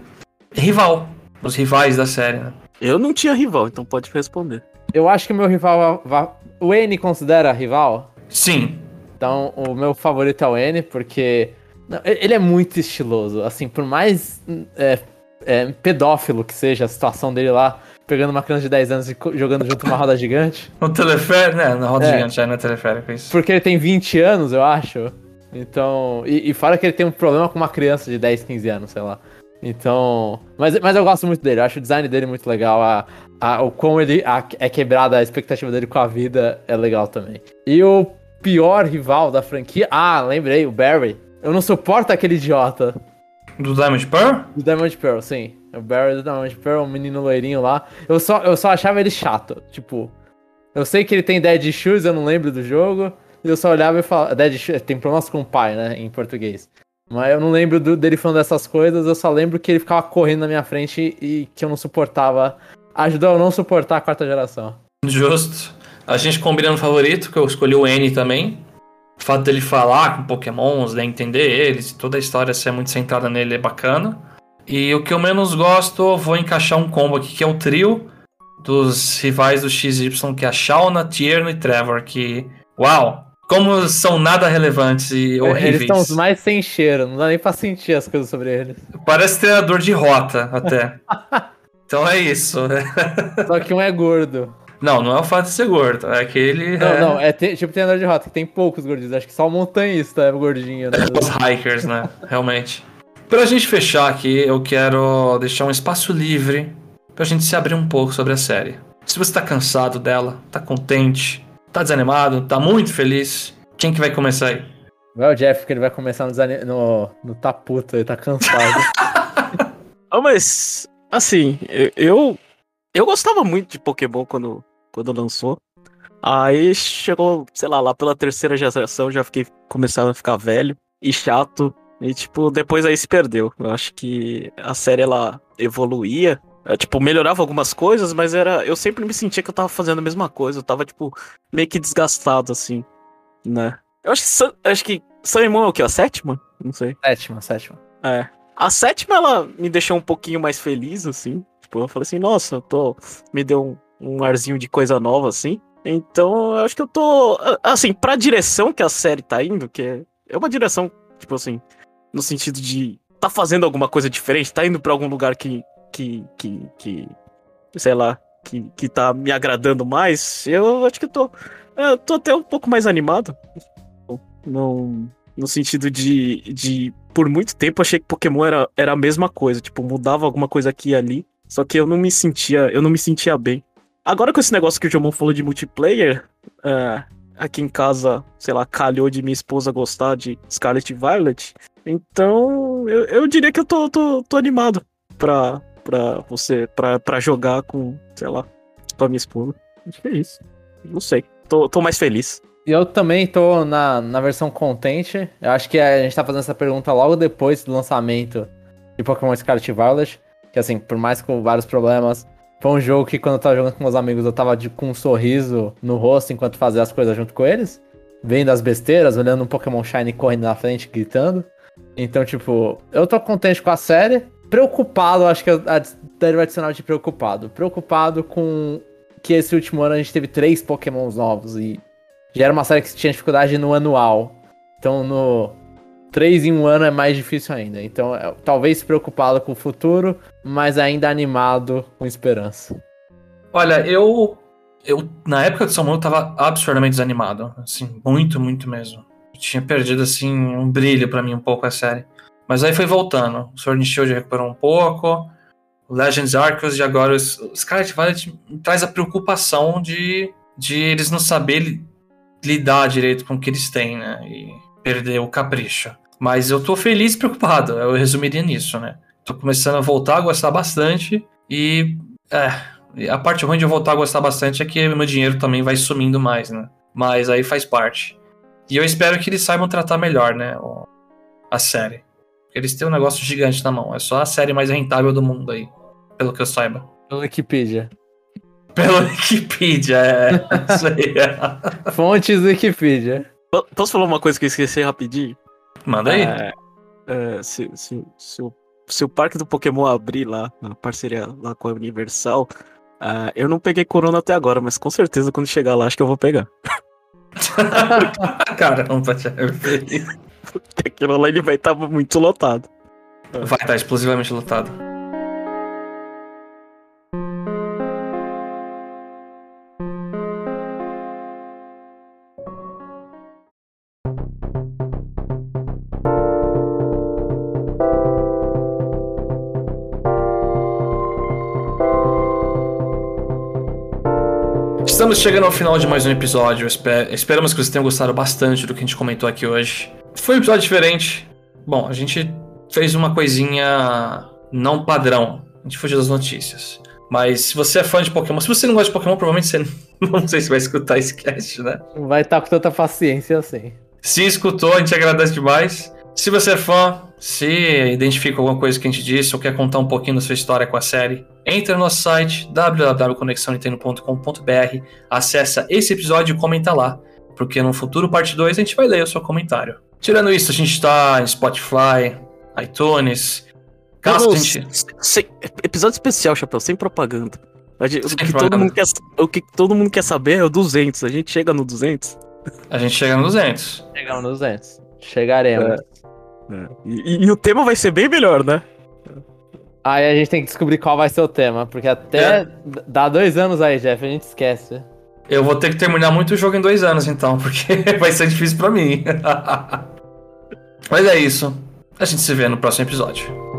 rival. Os rivais da série, né? Eu não tinha rival, então pode responder. Eu acho que o meu rival. va- O N considera rival? Sim. Então, o meu favorito é o N, porque ele é muito estiloso. Assim, por mais é, é, pedófilo que seja a situação dele lá, pegando uma criança de 10 anos e jogando junto uma roda gigante. No teleférico, né? Na roda É. gigante, é teleférico, isso. Porque ele tem 20 anos, eu acho. Então. E, e fora que ele tem um problema com uma criança de 10, 15 anos, sei lá. Então. Mas, mas eu gosto muito dele, eu acho o design dele muito legal. A, a, o como ele a- é quebrada a expectativa dele com a vida é legal também. E o pior rival da franquia. Ah, lembrei, o Barry. Eu não suporto aquele idiota. Do Diamond Pearl? Do Diamond Pearl, sim. O Barry do Diamond Pearl, o menino loirinho lá. Eu só, eu só achava ele chato. Tipo, eu sei que ele tem Dead Shoes, eu não lembro do jogo. Eu só olhava e falava. Dead Shoes, tem problemas com o pai, né? Em português. Mas eu não lembro do- dele falando dessas coisas, eu só lembro que ele ficava correndo na minha frente e que eu não suportava. Ajudou a eu não suportar a quarta geração. Justo. A gente combina no favorito, que eu escolhi o N também. O fato dele falar com pokémons, né, entender eles, toda a história ser muito centrada nele é bacana. E o que eu menos gosto, vou encaixar um combo aqui, que é o trio dos rivais do XY, que é a Shauna, Tierno e Trevor, que, uau, como são nada relevantes e Eles horríveis. estão os mais sem cheiro, não dá nem pra sentir as coisas sobre eles. Parece treinador de rota, até. então é isso. Só que um é gordo. Não, não é o fato de ser gordo, é que ele Não, é... não, é te- tipo treinador de rota, que tem poucos gordinhos. Acho que só o montanhista é gordinho, né? Os hikers, né? Realmente. Pra gente fechar aqui, eu quero deixar um espaço livre pra gente se abrir um pouco sobre a série. Se você tá cansado dela, tá contente, tá desanimado, tá muito feliz, quem que vai começar aí? Vai o Jeff, que ele vai começar no, no, no tá puto, ele tá cansado. Ah, mas, assim, eu, eu, eu gostava muito de Pokémon quando, quando lançou. Aí chegou, sei lá, lá pela terceira geração, já fiquei começando a ficar velho e chato. E, tipo, depois aí se perdeu. Eu acho que a série, ela evoluía. é, tipo, melhorava algumas coisas, mas era. Eu sempre me sentia que eu tava fazendo a mesma coisa. Eu tava, tipo, meio que desgastado, assim, né? Eu acho que, Sun- acho que Sun and Moon é o quê? A sétima? Não sei. sétima, sétima. É. A sétima, ela me deixou um pouquinho mais feliz, assim. Tipo, eu falei assim, nossa, eu tô. Me deu um, um arzinho de coisa nova, assim. Então, eu acho que eu tô. Assim, pra direção que a série tá indo, que é, é uma direção, tipo assim, no sentido de. Tá fazendo alguma coisa diferente, tá indo pra algum lugar que. que. que. que sei lá, que, que tá me agradando mais, eu acho que tô. Eu tô até um pouco mais animado. Não. No sentido de, de. Por muito tempo achei que Pokémon era, era a mesma coisa. Tipo, mudava alguma coisa aqui e ali. Só que eu não me sentia. Eu não me sentia bem. Agora com esse negócio que o Jomon falou de multiplayer, é, aqui em casa, sei lá, calhou de minha esposa gostar de Scarlet Violet. Então, eu, eu diria que eu tô, tô, tô animado pra, pra você, pra, pra jogar com, sei lá, com a minha esposa. Acho que é isso. Não sei. Tô, tô mais feliz. eu também tô na, na versão contente. Eu acho que a gente tá fazendo essa pergunta logo depois do lançamento de Pokémon Scarlet Violet. Que assim, por mais com vários problemas, foi um jogo que quando eu tava jogando com meus amigos eu tava de, com um sorriso no rosto enquanto fazia as coisas junto com eles. Vendo as besteiras, olhando um Pokémon Shiny correndo na frente, gritando. Então, tipo, eu tô contente com a série. Preocupado, acho que a deriva adicional de preocupado. Preocupado com que esse último ano a gente teve três Pokémons novos e já era uma série que tinha dificuldade no anual. Então no três em um ano é mais difícil ainda. Então é, talvez preocupado com o futuro, mas ainda animado com esperança. Olha, eu eu na época de Samuel eu tava absurdamente desanimado, assim, muito, muito mesmo. Eu tinha perdido assim um brilho para mim um pouco a série. Mas aí foi voltando. O Sword and Shield recuperou um pouco. Legends Arceus e agora os, Scarlet Violet traz a preocupação de, de eles não saberem lidar direito com o que eles têm, né? E perder o capricho. Mas eu tô feliz e preocupado, eu resumiria nisso, né? Tô começando a voltar a gostar bastante e. É, a parte ruim de eu voltar a gostar bastante é que meu dinheiro também vai sumindo mais, né? Mas aí faz parte. E eu espero que eles saibam tratar melhor, né? A série. Eles têm um negócio gigante na mão. É só a série mais rentável do mundo aí, pelo que eu saiba. Pela Wikipedia. Pela Wikipedia, é. Isso aí. É. Fontes Wikipedia. Posso falar uma coisa que eu esqueci rapidinho? Manda aí. É, é, se, se, se, o, se o parque do Pokémon abrir lá, na parceria lá com a Universal, uh, eu não peguei Corona até agora, mas com certeza quando chegar lá acho que eu vou pegar. Caramba, Aquilo lá ele vai estar tá muito lotado. Vai estar tá explosivamente lotado. Estamos chegando ao final de mais um episódio. Esperamos que vocês tenham gostado bastante do que a gente comentou aqui hoje. Foi um episódio diferente. Bom, a gente fez uma coisinha não padrão. A gente fugiu das notícias. Mas se você é fã de Pokémon, se você não gosta de Pokémon, provavelmente você não sei se vai escutar esse cast, né? Não vai estar com tanta paciência assim. Se escutou, a gente agradece demais. Se você é fã, se identifica com alguma coisa que a gente disse ou quer contar um pouquinho da sua história com a série, entre no nosso site www.conexãonintendo.com.br, acessa esse episódio e comenta lá, porque no futuro parte 2 a gente vai ler o seu comentário. Tirando isso, a gente está em Spotify, iTunes. Caso gente... sem, episódio especial, Chapéu, sem propaganda. O que, todo mundo quer, o que todo mundo quer saber é o 200. A gente chega no 200? A gente chega no 200. Chegamos no 200. Chegaremos. É. É. E, e, o tema vai ser bem melhor, né? Aí a gente tem que descobrir qual vai ser o tema, porque até é. dá dois anos aí, Jeff, a gente esquece. Eu vou ter que terminar muito o jogo em dois anos, então, porque vai ser difícil para mim. Mas é isso. A gente se vê no próximo episódio.